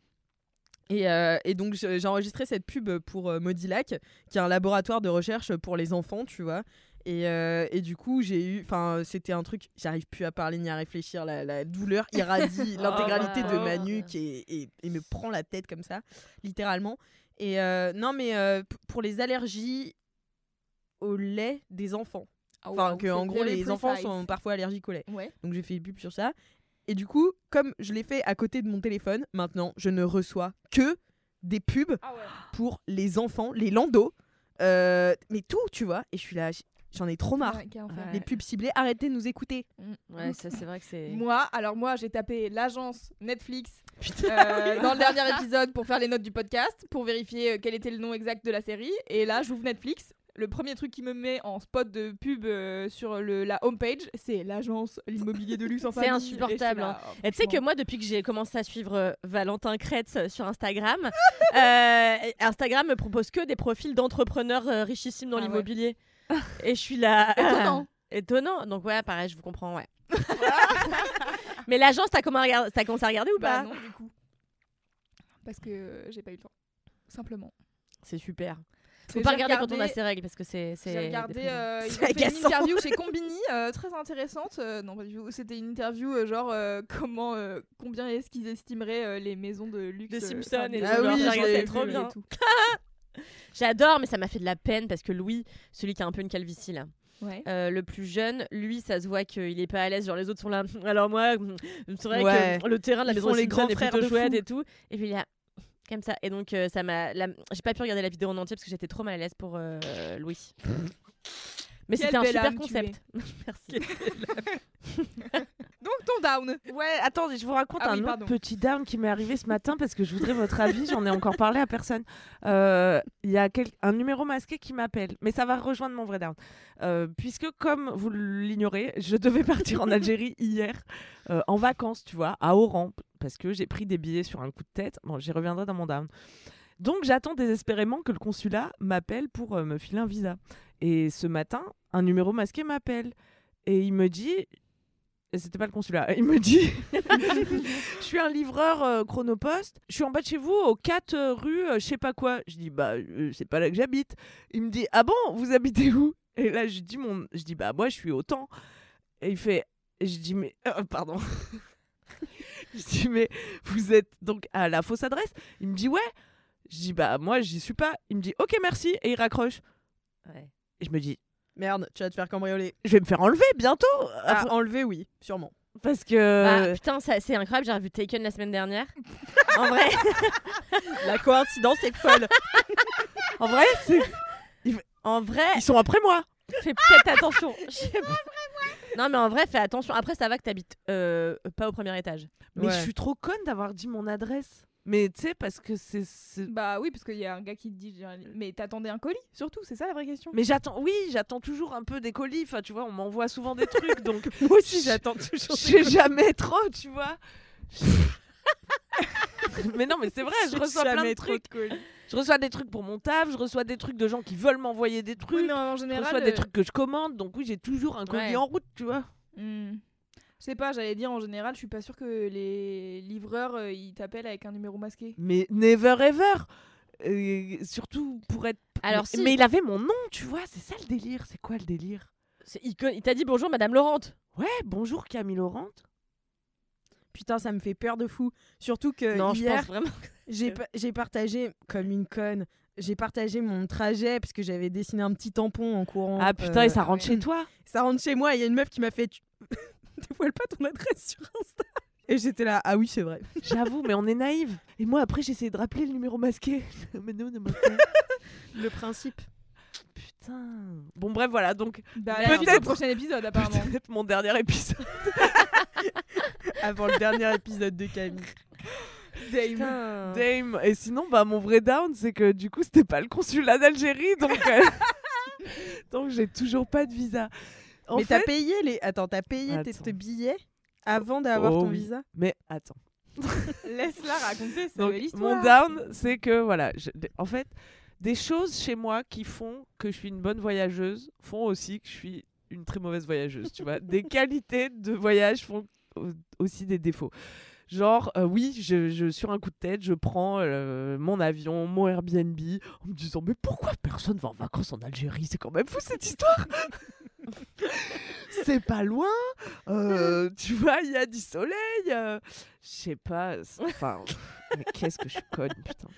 Et, euh, et donc, j'ai enregistré cette pub pour Modilac, qui est un laboratoire de recherche pour les enfants, tu vois. Et, euh, et du coup, j'ai eu. Enfin, c'était un truc. J'arrive plus à parler ni à réfléchir. La, la douleur irradie (laughs) l'intégralité de ma nuque et, et, et me prend la tête comme ça, littéralement. Et euh, non, mais euh, pour les allergies au lait des enfants. Enfin, que en gros, les enfants sont parfois allergiques au lait. Ouais. Donc, j'ai fait une pub sur ça. Et du coup, comme je l'ai fait à côté de mon téléphone, maintenant, je ne reçois que des pubs Ah ouais. pour les enfants, les landos. euh, mais tout, tu vois. Et je suis là, j'en ai trop marre. Les pubs ciblées, arrêtez de nous écouter. Ouais, ça c'est vrai que c'est. Moi, alors moi, j'ai tapé l'agence Netflix Putain. euh, dans le dernier épisode pour faire les notes du podcast, pour vérifier euh, quel était le nom exact de la série. Et là, j'ouvre Netflix. Le premier truc qui me met en spot de pub euh, sur le, la homepage, c'est l'agence l'immobilier de luxe (laughs) en C'est insupportable, là, oh, Et tu sais que moi, depuis que j'ai commencé à suivre euh, Valentin Kretz sur Instagram, euh, Instagram me propose que des profils d'entrepreneurs euh, richissimes dans Ah ouais. (laughs) Et je suis là. Étonnant. (laughs) Étonnant. Donc, ouais, pareil, je vous comprends, ouais. (laughs) Mais l'agence, t'as commencé à regarder ou Bah pas non, du coup. Parce que euh, j'ai pas eu le temps. Simplement. C'est super. Faut pas regarder quand on a regardé- ses règles parce que c'est. c'est J'ai regardé, euh, ils ont C'est fait une interview chez Combini, euh, très intéressante. euh, non, pas du tout. C'était une interview euh, genre comment, combien est-ce qu'ils estimeraient les maisons de luxe De Simpson et Ah oui, vu, trop et bien. tout. J'adore, mais ça m'a fait de la peine parce que Louis, celui qui a un peu une calvitie là, Ouais. euh, le plus jeune, lui, ça se voit qu'il est pas à l'aise. Genre les autres sont là. (laughs) Alors moi, c'est vrai Ouais. que le terrain de la Ils maison les grands est frères plutôt de chouette et tout. Et puis il a comme ça. Et donc euh, ça m'a. la- J'ai pas pu regarder la vidéo en entier parce que j'étais trop mal à l'aise pour euh, Louis. Mais Quelle c'était un super concept. (laughs) Merci. (laughs) Donc ton down. Ouais, attendez, je vous raconte Ah un oui, autre pardon. petit down qui m'est arrivé ce matin parce que je voudrais votre avis. J'en ai encore parlé à personne. Euh, Il y a quel- un numéro masqué qui m'appelle, mais ça va rejoindre mon vrai down. Euh, puisque, comme vous l'ignorez, je devais partir en Algérie hier euh, en vacances, tu vois, à Oran, parce que j'ai pris des billets sur un coup de tête. Bon, j'y reviendrai dans mon down. Donc, j'attends désespérément que le consulat m'appelle pour me filer un visa. Et ce matin, un numéro masqué m'appelle et il me dit c'était pas le consulat. (laughs) Il me dit Je suis un livreur euh, chronopost. Je suis en bas de chez vous, aux 4 euh, rue, euh, je sais pas quoi. Je dis Bah, euh, c'est pas là que j'habite. Il me dit Ah bon, vous habitez où? Et là, je dis, mon... je dis Bah, moi, je suis au temps. Et il fait Je dis Mais. euh, pardon. (laughs) je dis Mais vous êtes donc à la fausse adresse? Il me dit Ouais. Je dis Bah, moi, j'y suis pas. Il me dit Ok, merci. Et il raccroche. Ouais. Et je me dis Merde, tu vas te faire cambrioler. Je vais me faire enlever bientôt. Ah, enlever, oui, sûrement. Parce que. Ah, putain, c'est incroyable. J'ai revu Taken la semaine dernière. (laughs) en vrai, (laughs) La coïncidence est folle. en vrai, c'est. en vrai, Ils sont après moi. fais peut-être attention. (laughs) Non, mais en vrai, fais attention. Après, ça va que t'habites euh, pas au premier étage. Mais Ouais. je suis trop conne d'avoir dit mon adresse. Mais tu sais, parce que c'est. Bah oui, parce qu'il y a un gars qui te dit j'ai un- Mais t'attendais un colis, surtout, c'est ça la vraie question. Mais j'attends, oui, j'attends toujours un peu des colis. Enfin, tu vois, on m'envoie souvent des trucs, (laughs) donc Moi aussi, Je- j'attends toujours. je sais jamais trop, tu vois. (laughs) mais non, mais c'est vrai, je reçois plein de trucs. colis. Je reçois des trucs pour mon taf, je reçois des trucs de gens qui veulent m'envoyer des trucs. Oui, mais en je général. reçois des euh, trucs que je commande, donc oui, j'ai toujours un colis Ouais. en route, tu vois. hmm. Je sais pas, j'allais dire en général, je suis pas sûre que les livreurs euh, ils t'appellent avec un numéro masqué. Mais never ever. Euh, surtout pour être. Alors, mais, si. mais il avait mon nom, tu vois, c'est ça le délire. C'est quoi le délire? C'est- Il, co- il t'a dit bonjour, Madame Laurente. Ouais, bonjour Camille Laurent. Putain, ça me fait peur de fou. Surtout que non, je hier, pense vraiment. (laughs) j'ai pa- j'ai partagé comme une conne j'ai partagé mon trajet parce que j'avais dessiné un petit tampon en courant. Ah putain, euh, et ça rentre ouais. chez (laughs) toi Ça rentre chez moi. Il y a une meuf qui m'a fait. Tu (laughs) (laughs) dévoiles pas ton adresse sur Insta. Et j'étais là. Ah oui, c'est vrai. (laughs) J'avoue, mais on est naïve. Et moi, après, j'essayais de rappeler le numéro masqué. (laughs) mais non, non, non. Le principe. Putain. Bon, bref, voilà. Donc, Bah, Peut-être- prochain épisode, apparemment. peut-être mon dernier épisode. Avant le dernier épisode de Camille. Dame. Dame. Et sinon, bah, mon vrai down, c'est que du coup, c'était pas le consulat d'Algérie. Donc, euh, donc j'ai toujours pas de visa. En Mais fait- t'as payé les. Attends, t'as payé tes, Attends. tes billets avant d'avoir Oh ton oui. visa? Mais attends. (laughs) Laisse-la raconter sa Donc, belle mon histoire. down, c'est que voilà, je- en fait, des choses chez moi qui font que je suis une bonne voyageuse font aussi que je suis une très mauvaise voyageuse. tu vois, des (laughs) qualités de voyage font au- aussi des défauts. Genre, euh, oui, je, je- sur un coup de tête, je prends euh, mon avion, mon Airbnb, en me disant mais pourquoi personne va en vacances en Algérie? C'est quand même fou cette histoire. (laughs) c'est pas loin, euh, tu vois, il y a du soleil. euh, je sais pas, enfin, mais qu'est-ce que je suis conne, putain.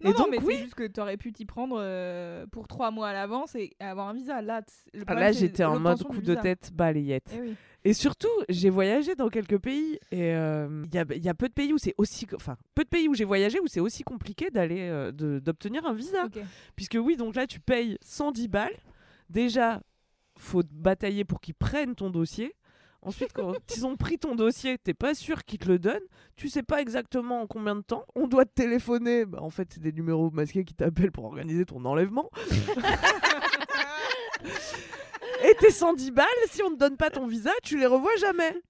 Non, et non, donc, mais oui. c'est juste que t'aurais pu t'y prendre euh, pour trois mois à l'avance et avoir un visa. Là, le Ah, problème, Là, c'est j'étais en mode coup de tête balayette. Eh oui. Et surtout, j'ai voyagé dans quelques pays et euh, il y, a, il y a peu de pays où c'est aussi, enfin, peu de pays où j'ai voyagé où c'est aussi compliqué d'aller, euh, d'obtenir un visa. Puisque oui, donc là, tu payes 110 balles. Déjà, faut batailler pour qu'ils prennent ton dossier. Ensuite, quand (laughs) ils ont pris ton dossier, t'es pas sûr qu'ils te le donnent. Tu sais pas exactement en combien de temps. On doit te téléphoner. Bah, en fait, c'est des numéros masqués qui t'appellent pour organiser ton enlèvement. (laughs) Et tes 110 balles, si on ne te donne pas ton visa, tu les revois jamais.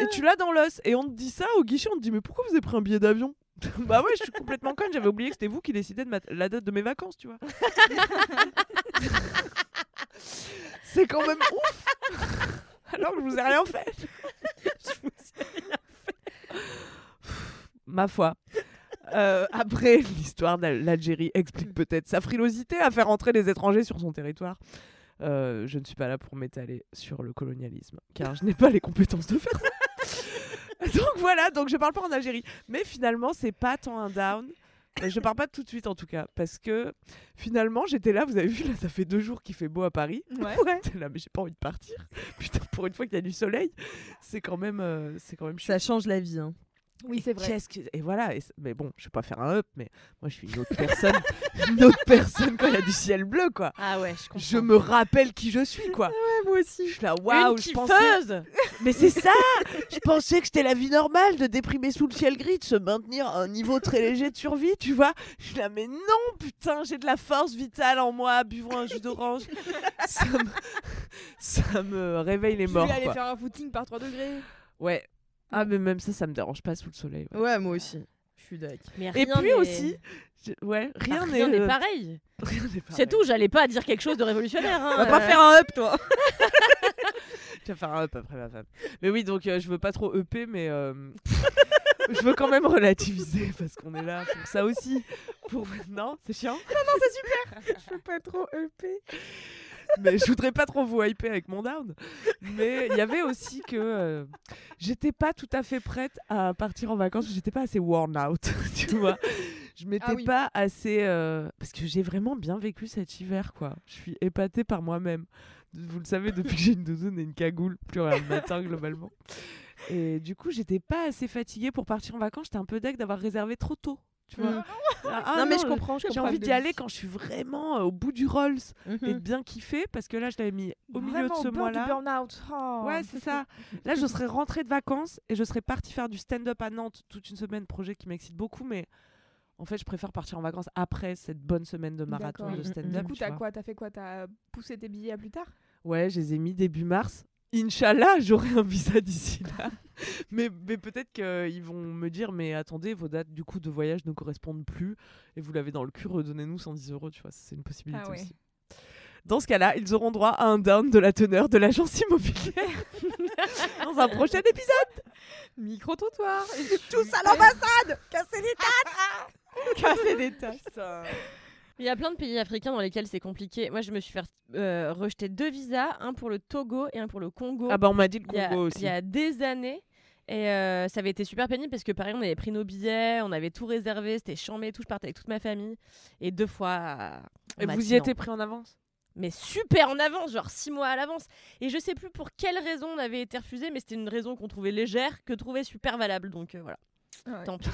Et tu l'as dans l'os. Et on te dit ça au guichet, on te dit mais pourquoi vous avez pris un billet d'avion? (laughs) Bah ouais, je suis complètement conne, j'avais oublié que c'était vous qui décidez de ma- la date de mes vacances, tu vois. (laughs) C'est quand même ouf Alors que je vous ai rien fait. (laughs) Je vous ai rien fait. Ma foi. Euh, après, l'histoire de l'Algérie explique peut-être sa frilosité à faire entrer les étrangers sur son territoire. Euh, je ne suis pas là pour m'étaler sur le colonialisme, car je n'ai pas les compétences de faire ça. (laughs) donc voilà, donc je parle pas en Algérie. Mais finalement, c'est pas tant un down. Je pars pas tout de suite en tout cas, parce que finalement j'étais là, vous avez vu là, ça fait deux jours qu'il fait beau à Paris. Ouais. (laughs) J'étais là, mais j'ai pas envie de partir. (laughs) Putain, pour une fois qu'il y a du soleil, c'est quand même, euh, c'est quand même Ça change la vie. Hein. Oui, c'est vrai. Qu'est-ce que... Et voilà, et mais bon, je vais pas faire un up, mais moi je suis une autre personne, (laughs) une autre personne quand il y a du ciel bleu, quoi. Ah ouais, je comprends. Je me rappelle qui je suis, quoi. moi aussi. Je suis là, waouh, je pensais... Mais c'est ça Je pensais que c'était la vie normale de déprimer sous le ciel gris, de se maintenir à un niveau très léger de survie, tu vois. Je suis là, mais non, putain, j'ai de la force vitale en moi, buvons un jus d'orange. ça, me... ça me réveille les Je morts, vais aller quoi. faire un footing par 3 degrés. Ouais. Ah, mais même ça, ça me dérange pas sous le soleil. ouais. Ouais, moi aussi. Je suis d'accord. Mais Et rien puis n'est- aussi, je- ouais, Bah, rien n'est euh, pareil. (laughs) rien n'est C'est pareil. tout, j'allais pas dire quelque chose de révolutionnaire. hein, On va pas euh. faire un up, toi. (laughs) Tu vas faire un up après ma femme. Mais oui, donc euh, je veux pas trop EP, mais euh, je veux quand même relativiser (laughs) parce qu'on est là pour ça aussi. Pour non, c'est chiant. Je veux pas trop EP. Mais je voudrais pas trop vous hyper avec mon down. Mais il y avait aussi que euh, j'étais pas tout à fait prête à partir en vacances. J'étais pas assez worn out, (laughs) tu vois. Je m'étais Ah oui. pas assez euh, parce que j'ai vraiment bien vécu cet hiver, quoi. Je suis épatée par moi-même. Vous le savez, depuis que j'ai une doudoune et une cagoule, plus rien le matin globalement. Et du coup, j'étais pas assez fatiguée pour partir en vacances. J'étais un peu deg d'avoir réservé trop tôt. Tu vois? Mm. Ah, non, mais non, je comprends. J'ai envie d'y aller quand je suis vraiment euh, au bout du Rolls Mhm. et de bien kiffer parce que là, je l'avais mis au milieu de ce au bord du mois-là. burn-out. Oh. Ouais, c'est ça. Là, je (laughs) serais rentrée de vacances et je serais partie faire du stand-up à Nantes toute une semaine, projet qui m'excite beaucoup, mais en fait, je préfère partir en vacances après cette bonne semaine de marathon de Mm, mm, stand-up. Du coup, tu t'as quoi? T'as fait quoi? T'as poussé tes billets à plus tard? Ouais, je les ai mis début mars. Inch'Allah, j'aurai un visa d'ici là. mais mais peut-être qu'ils vont me dire, mais attendez, vos dates du coup de voyage ne correspondent plus et vous l'avez dans le cul, redonnez-nous 110 euros, tu vois, c'est une possibilité Ah ouais. aussi. Dans ce cas-là, ils auront droit à un down de la teneur de l'agence immobilière (laughs) dans un prochain épisode. Micro-trottoir Tous à l'ambassade Casser les tasses (laughs) Casser des tasses Il y a plein de pays africains dans lesquels c'est compliqué. Moi, je me suis fait euh, rejeter deux visas, un pour le Togo et un pour le Congo. Ah bah on m'a dit le il y a- Congo Il aussi. y a des années. Et euh, ça avait été super pénible parce que pareil, on avait pris nos billets, on avait tout réservé, c'était chambé, tout, je partais avec toute ma famille. Et deux fois. Et vous y étiez pris en avance? Mais super en avance, genre six mois à l'avance. Et je sais plus pour quelle raison on avait été refusé, mais c'était une raison qu'on trouvait légère, que trouvait super valable. Donc euh, voilà, Ah ouais. tant pis.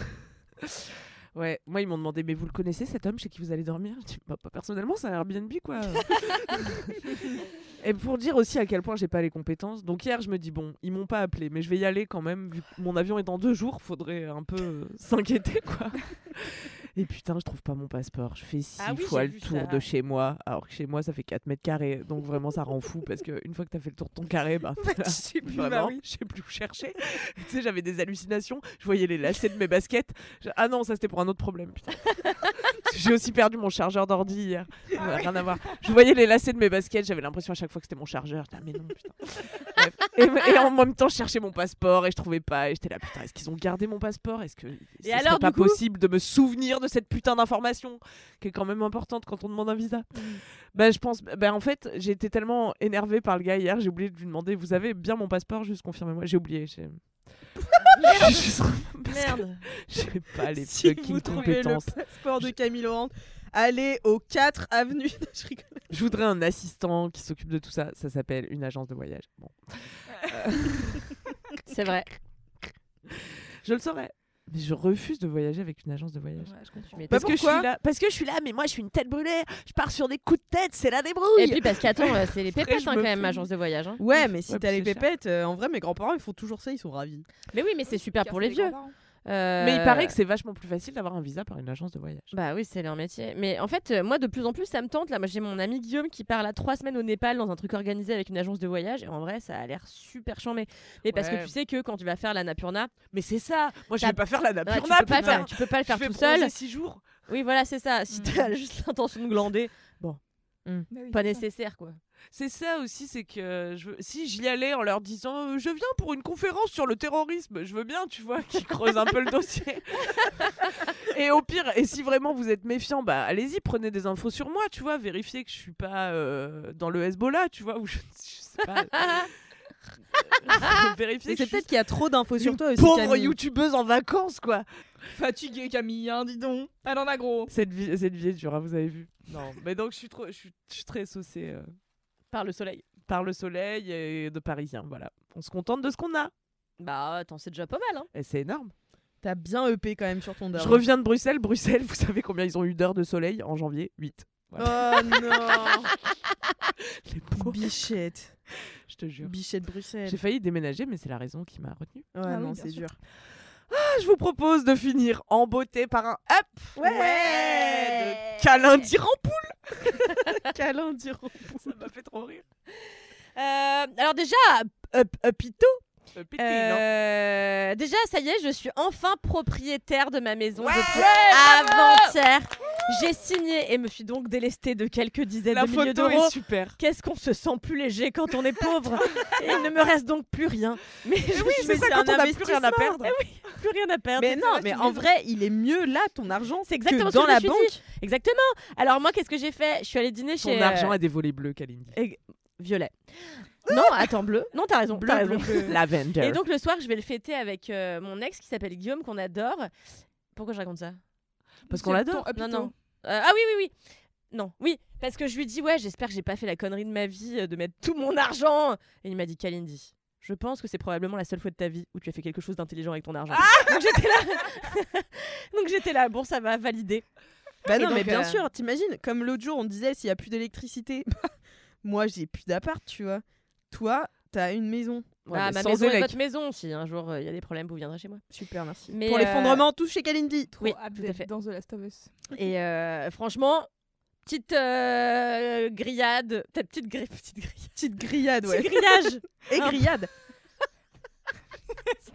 (laughs) Ouais, moi ils m'ont demandé mais vous le connaissez cet homme chez qui vous allez dormir? Je dis bah, pas personnellement, c'est un Airbnb quoi. (laughs) Et pour dire aussi à quel point j'ai pas les compétences. Donc hier je me dis bon, ils m'ont pas appelé, mais je vais y aller quand même vu que mon avion est dans deux jours, faudrait un peu euh, s'inquiéter quoi. (laughs) Et putain, je trouve pas mon passeport. Je fais six Ah oui, fois le tour ça. de chez moi, alors que chez moi ça fait 4 mètres carrés. Donc vraiment ça rend fou parce qu'une fois que t'as fait le tour de ton carré, (laughs) bah, t'es là, Je sais plus, vraiment, bah oui. je sais plus où chercher. tu sais, j'avais des hallucinations. Je voyais les lacets de mes baskets. Je- Ah non, ça c'était pour un autre problème. putain. (laughs) J'ai aussi perdu mon chargeur d'ordi hier. Ouais, rien à voir. Je voyais les lacets de mes baskets. J'avais l'impression à chaque fois que c'était mon chargeur. Ah, mais non, putain. Et, et en même temps, je cherchais mon passeport et je trouvais pas. Et j'étais là, putain, est-ce qu'ils ont gardé mon passeport? Est-ce que ce serait alors, du pas coup possible de me souvenir de cette putain d'information qui est quand même importante quand on demande un visa Ben, je pense. Ben, en fait, j'ai été tellement énervée par le gars hier, j'ai oublié de lui demander Vous avez bien mon passeport? Juste confirmez-moi. J'ai oublié. Juste- (laughs) (laughs) que Merde. (laughs) J'ai pas les Si fucking vous trouvez le compétences. passeport de Camille Laurent, allez au 4 avenue. je rigole. Je voudrais un assistant qui s'occupe de tout ça. Ça s'appelle une agence de voyage. Bon. C'est vrai. Je le saurais. Mais je refuse de voyager avec une agence de voyage. Parce que, je suis là, parce que je suis là, mais moi je suis une tête brûlée. Je pars sur des coups de tête, c'est la débrouille. Et puis parce qu'attends, euh, c'est les pépettes hein, quand même, agence de voyage. hein. Ouais, mais si Ouais, t'as les pépettes, euh, en vrai, mes grands-parents, ils font toujours ça, ils sont ravis. Mais oui, mais c'est super pour les vieux. Euh, Mais il paraît que c'est vachement plus facile d'avoir un visa par une agence de voyage. Bah oui, c'est leur métier. Mais en fait, euh, moi, de plus en plus, ça me tente. Là, moi, j'ai mon ami Guillaume qui part là trois semaines au Népal dans un truc organisé avec une agence de voyage. Et en vrai, ça a l'air super chambé. Mais parce que Ouais. tu sais que quand tu vas faire la Napurna, Mais c'est ça. Moi je vais pas faire la ouais, tu, Napurna. peux pas le faire, tu peux pas le faire je tout seul. six jours. Oui, voilà, c'est ça. Si Mm. t'as (laughs) juste l'intention de glander, pas nécessaire, quoi. C'est ça aussi, c'est que je si j'y allais en leur disant euh, je viens pour une conférence sur le terrorisme, je veux bien, tu vois, qu'ils creusent un peu le dossier. (laughs) et au pire, et si vraiment vous êtes méfiant, bah allez-y, prenez des infos sur moi, tu vois, vérifiez que je suis pas euh, dans le Hezbollah, tu vois, ou je, je sais pas. (laughs) vérifiez Et que c'est peut-être suis qu'il y a trop d'infos sur toi aussi. pauvre youtubeuse en vacances, quoi. Fatiguée Camille, hein, dis donc. Elle en a gros. Cette vie, cette vie est dure, hein, vous avez vu. Non, mais donc je suis trop, je suis, je suis très saucée euh, Par le soleil. par le soleil et de Parisiens, voilà. On se contente de ce qu'on a, Bah attends, c'est déjà pas mal, hein. et c'est énorme. T'as bien EP quand même sur ton Je down. reviens de Bruxelles. Bruxelles, vous savez combien ils ont eu d'heures de soleil en janvier? 8. Oh non (laughs) Les pauvres, Bichette. je te jure. Bichette Bruxelles. J'ai failli déménager, mais c'est la raison qui m'a retenue. Ouais, Ah oui, non, bien c'est sûr. dur. Ah, je vous propose de finir en beauté par un up Ouais. de câlin d'Irampoule. Câlin diront. Ça m'a fait trop rire. Euh, alors déjà, up, upito. Euh, pété, Euh, déjà, ça y est, je suis enfin propriétaire de ma maison Ouais, depuis ouais, avant-hier. J'ai signé et me suis donc délestée de quelques dizaines La de milliers photo d'euros. est super. Qu'est-ce qu'on se sent plus léger quand on est (laughs) pauvre Et il ne me reste donc plus rien. Mais je oui, c'est ça, quand on n'a plus rien à perdre. Eh oui, plus rien à perdre. Mais non, mais en vrai, il est mieux là, ton argent, C'est exactement que ce que dans je me la banque. dit. Exactement. Alors moi, qu'est-ce que j'ai fait? Je suis allée dîner Ton chez argent euh, a des volets bleus, Kalindi. violet. Non, attends, bleu. Non, t'as raison. t'as raison. Lavender. Et donc le soir, je vais le fêter avec euh, mon ex qui s'appelle Guillaume, qu'on adore. Pourquoi je raconte ça? Parce qu'on l'adore. Non, non. Euh, ah oui, oui, oui. Non, oui, parce que je lui dis, ouais, j'espère que j'ai pas fait la connerie de ma vie euh, de mettre tout mon argent. Et il m'a dit, Kalindi, je pense que c'est probablement la seule fois de ta vie où tu as fait quelque chose d'intelligent avec ton argent. (laughs) donc j'étais là. (laughs) donc j'étais là, bon, ça va valider. Bah non, donc, mais bien euh, sûr, t'imagines, comme l'autre jour, on disait s'il y a plus d'électricité, (laughs) moi j'ai plus d'appart, tu vois. Toi, t'as une maison. Ouais, ah, mais ma sans maison est votre maison. Si un jour euh, il y a des problèmes, vous viendrez chez moi. Super, merci. Mais, Pour euh, l'effondrement, touche chez Kalindi. Oui, Trop tout à fait. Dans The Last of Us. Et euh, franchement, petite euh, grillade, peut-être petite, gri- petite grillade, Petite grillade, ouais. petit grillage (laughs) Et grillade. (laughs)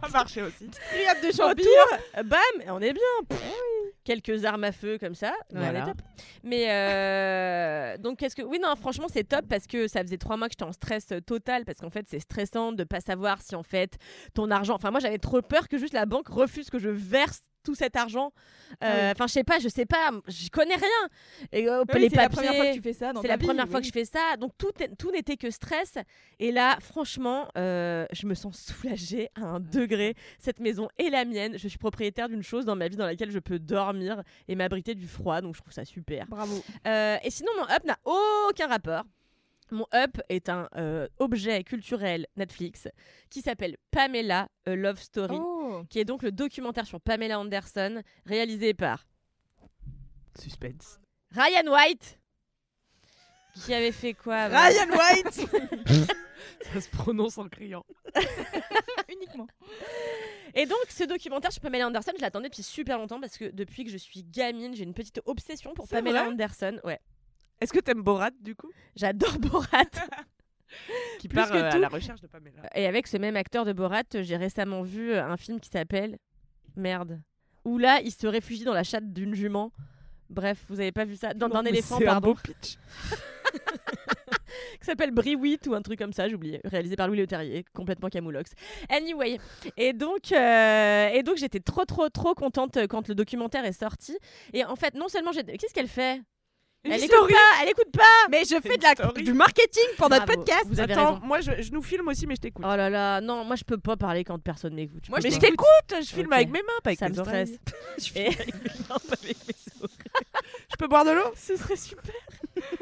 Ça marchait aussi. grillade de champignons. euh, bam, et on est bien. Pff, Quelques armes à feu comme ça, Voilà. est top. Mais euh, donc qu'est-ce que oui non franchement c'est top parce que ça faisait trois mois que j'étais en stress euh, total parce qu'en fait c'est stressant de pas savoir si en fait ton argent. Enfin moi j'avais trop peur que juste la banque refuse que je verse tout cet argent Euh, oui. Enfin, je sais pas, je sais pas, je connais rien. Et euh, Oui, les c'est la première fois que tu fais ça c'est la vie, première fois que je fais ça, donc tout, tout n'était que stress. Et là, franchement, euh, je me sens soulagée à un degré. Cette maison est la mienne. Je suis propriétaire d'une chose dans ma vie dans laquelle je peux dormir et m'abriter du froid, donc je trouve ça super. Bravo. Euh, et sinon, mon up n'a aucun rapport. Mon up est un euh, objet culturel Netflix qui s'appelle Pamela, A Love Story, Oh. Qui est donc le documentaire sur Pamela Anderson, réalisé par Suspense. Ryan White, qui avait fait quoi Ryan White (laughs) Ça se prononce en criant. (laughs) Uniquement. Et donc, ce documentaire sur Pamela Anderson, je l'attendais depuis super longtemps parce que depuis que je suis gamine, j'ai une petite obsession pour Pamela Anderson. Ouais, Est-ce que t'aimes Borat du coup? J'adore Borat. (laughs) (laughs) Qui Plus part que euh, à tout. la recherche de Pamela. Et avec ce même acteur de Borat, j'ai récemment vu euh, un film qui s'appelle Merde. Où là, il se réfugie dans la chatte d'une jument. Bref, vous avez pas vu ça Dans Non, d'un mais éléphant, c'est un pardon. beau (laughs) pitch. qui s'appelle Briwit ou un truc comme ça, j'ai oublié, réalisé par Louis Leterrier, complètement camoulox. Anyway, et donc, euh, et donc j'étais trop trop trop contente quand le documentaire est sorti. Et en fait, non seulement j'ai, qu'est-ce qu'elle fait? Elle écoute pas, elle écoute pas. Mais je fais de la, story. du marketing pour notre Bravo, podcast. Vous avez Attends, raison. moi je, je nous filme aussi, mais je t'écoute. Oh là là, non, moi je peux pas parler quand personne m'écoute. Moi, je t'écoute, je filme avec mes mains, pas avec Ça mes me oreilles. stresse. (laughs) Et- (laughs) Je peux boire de l'eau? Ce serait super.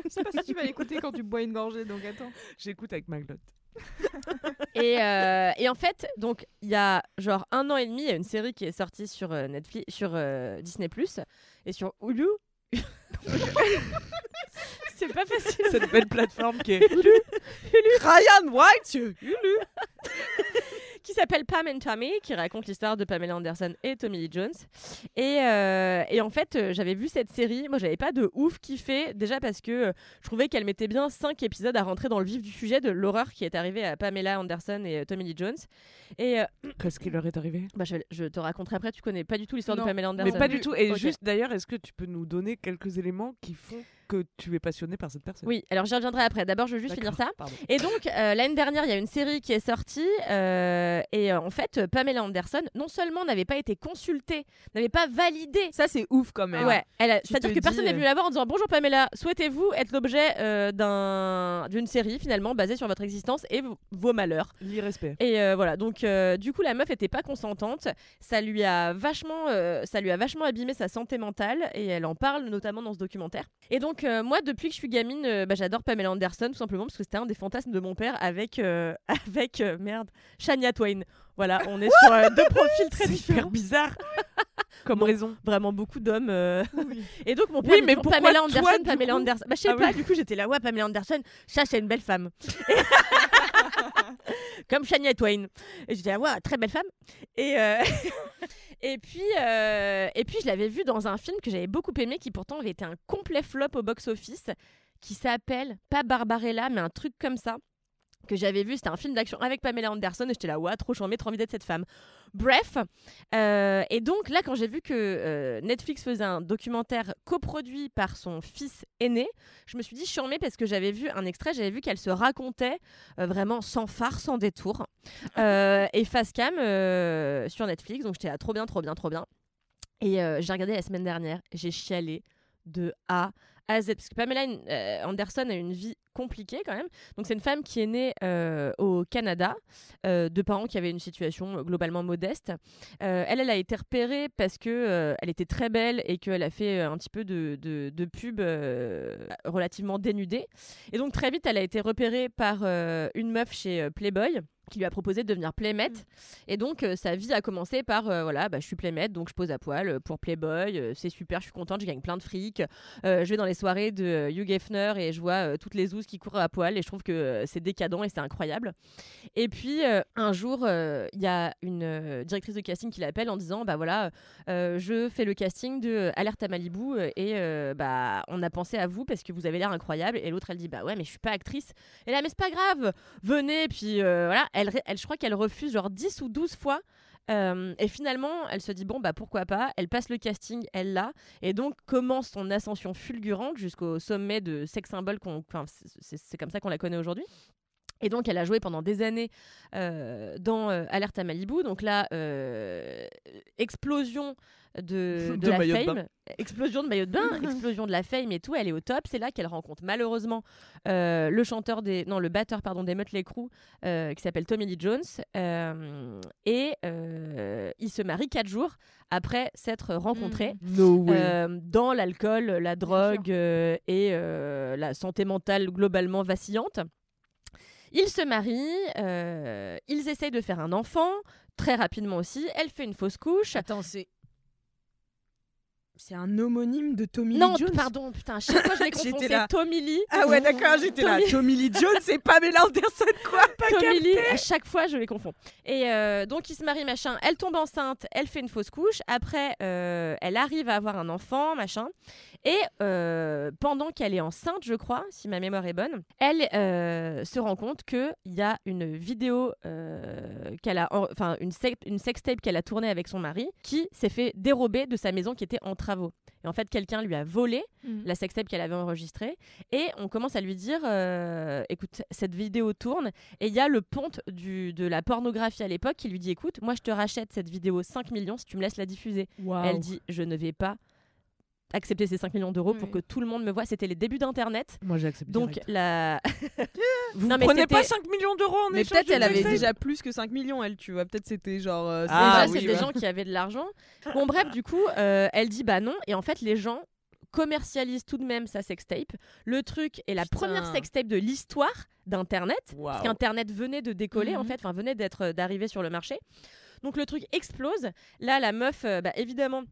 Je sais pas si tu vas l'écouter quand tu bois une gorgée, donc attends. J'écoute avec ma glotte. (laughs) Et, euh, et en fait, donc il y a genre un an et demi, il y a une série qui est sortie sur euh, Netflix, sur euh, Disney et sur Hulu. (laughs) C'est pas facile. Cette belle plateforme qui est. Ryan White. (laughs) qui s'appelle Pam and Tommy, qui raconte l'histoire de Pamela Anderson et Tommy Lee Jones. Et, euh, et en fait, euh, j'avais vu cette série. Moi, j'avais pas de ouf kiffé, déjà parce que euh, je trouvais qu'elle mettait bien cinq épisodes à rentrer dans le vif du sujet de l'horreur qui est arrivée à Pamela Anderson et Tommy Lee Jones. Et (clears throat) Qu'est-ce qui leur est arrivé bah, je, je te raconterai après, tu connais pas du tout l'histoire de Pamela Anderson. Mais pas du tout. Et juste d'ailleurs, est-ce que tu peux nous donner quelques éléments qui font que tu es passionné par cette personne Oui, alors j'y reviendrai après. D'abord, je veux juste finir ça. pardon. Et donc, euh, l'année dernière, il y a une série qui est sortie. euh, et euh, en fait, Pamela Anderson, non seulement n'avait pas été consultée, n'avait pas validé. Ça, c'est ouf quand même. Ouais, c'est-à-dire que personne n'est venu la voir en disant Bonjour Pamela, souhaitez-vous être l'objet euh, d'un- d'une série finalement basée sur votre existence et vos malheurs L'irrespect. et euh, voilà, donc euh, du coup la meuf était pas consentante, ça lui a vachement, euh, ça lui a vachement abîmé sa santé mentale et elle en parle notamment dans ce documentaire. Et donc euh, moi depuis que je suis gamine, euh, bah, j'adore Pamela Anderson tout simplement parce que c'était un des fantasmes de mon père avec euh, (laughs) avec merde Shania Twain. Voilà, on est sur euh, deux profils très (laughs) différents. hyper bizarre. (laughs) Comme raison. Vraiment beaucoup d'hommes. euh. (laughs) Et donc mon père Oui, dit mais toujours pourquoi Pamela toi, Anderson, du Pamela coup Anderson. Bah je sais Ah pas. oui. Du coup j'étais là ouais Pamela Anderson, ça c'est une belle femme. Comme Shania Twain. Et j'étais là ouais très belle femme. Et euh, et puis euh, et puis je l'avais vu dans un film que j'avais beaucoup aimé qui pourtant avait été un complet flop au box office qui s'appelle pas Barbarella mais un truc comme ça que j'avais vu, c'était un film d'action avec Pamela Anderson et j'étais là, ouais, trop charmée, trop envie d'être cette femme. Bref, euh, et donc là, quand j'ai vu que euh, Netflix faisait un documentaire coproduit par son fils aîné, je me suis dit charmée parce que j'avais vu un extrait, j'avais vu qu'elle se racontait euh, vraiment sans phare, sans détour, (laughs) et face cam sur Netflix, donc j'étais là, trop bien, trop bien, trop bien. Et j'ai regardé la semaine dernière, j'ai chialé de A à Z, parce que Pamela Anderson a une vie compliquée quand même. Donc c'est une femme qui est née euh, au Canada, euh, de parents qui avaient une situation euh, globalement modeste. Elle, elle a été repérée parce que elle était très belle et qu'elle a fait un petit peu de, de, de pub relativement dénudée. Et donc très vite, elle a été repérée par une meuf chez Playboy qui lui a proposé de devenir playmate. Et donc euh, sa vie a commencé par euh, voilà, bah, je suis playmate, donc je pose à poil euh, pour Playboy, euh, c'est super, je suis contente, je gagne plein de fric. Je vais dans les soirées de Hugh Hefner et je vois toutes les zouzes qui courent à poil et je trouve que c'est décadent et c'est incroyable. Et puis un jour, il y a une directrice de casting qui l'appelle en disant bah voilà, je fais le casting de Alerte à Malibu et bah on a pensé à vous parce que vous avez l'air incroyable. Et l'autre elle dit bah ouais mais je suis pas actrice. Et là mais c'est pas grave, venez. Puis voilà, elle, je crois qu'elle refuse genre 10 ou 12 fois. Euh, et finalement, elle se dit bon bah pourquoi pas. Elle passe le casting, elle l'a, et donc commence son ascension fulgurante jusqu'au sommet de sex symbole c'est comme ça qu'on la connaît aujourd'hui. Et donc, elle a joué pendant des années euh, dans euh, Alerte à Malibu. Donc là, euh, explosion de, (laughs) de De la de fame, explosion de maillot de bain, (laughs) explosion de la fame et tout. Elle est au top. C'est là qu'elle rencontre malheureusement euh, le chanteur des, non, le batteur pardon des Mötley Crüe qui s'appelle Tommy Lee Jones. Et ils se marient quatre jours après s'être rencontrés. No. Euh, dans l'alcool, la drogue et la santé mentale globalement vacillante. Ils se marient, euh, ils essayent de faire un enfant, très rapidement aussi. Elle fait une fausse couche. Attends, c'est. C'est un homonyme de Tommy non, Lee Jones. pardon, putain, chaque fois je (laughs) confonds. J'étais C'est. Tommy Lee. Ah ouais, d'accord, j'étais là. Tommy- Tommy Lee Jones, c'est Pamela Anderson, quoi Pas Tommy capté. Lee, à chaque fois, je les confonds. Et euh, donc, ils se marient, machin. Elle tombe enceinte, elle fait une fausse couche. Après, euh, elle arrive à avoir un enfant, machin. Et euh, pendant qu'elle est enceinte, je crois, si ma mémoire est bonne, elle se rend compte qu'il y a une vidéo qu'elle a, en- enfin, une, une sextape qu'elle a tournée avec son mari qui s'est fait dérober de sa maison qui était en travaux. Et en fait, quelqu'un lui a volé Mhm. la sextape qu'elle avait enregistrée. Et on commence à lui dire euh, écoute, cette vidéo tourne. Et il y a le ponte du, de la pornographie à l'époque qui lui dit écoute, moi je te rachète cette vidéo 5 millions si tu me laisses la diffuser. Elle dit je ne vais pas accepter ces 5 millions d'euros pour Oui. que tout le monde me voit. C'était les débuts d'Internet. Moi, j'accepte. Donc direct. la. (laughs) (laughs) vous non, mais prenez pas c'était- 5 millions d'euros en Mais peut-être elle avait déjà plus que 5 millions, elle, tu vois. Peut-être c'était genre. euh, Ah, oui, c'est ouais. des gens qui avaient de l'argent. (laughs) Bon, bref, du coup, euh, elle dit bah non. Et en fait, les gens commercialisent tout de même sa sextape. Le truc est la Putain. première sextape de l'histoire d'Internet. Parce Waouh. qu'Internet venait de décoller, en Mhm. fait, enfin, venait d'être euh, d'arriver sur le marché. Donc le truc explose. Là, la meuf, euh, bah, évidemment.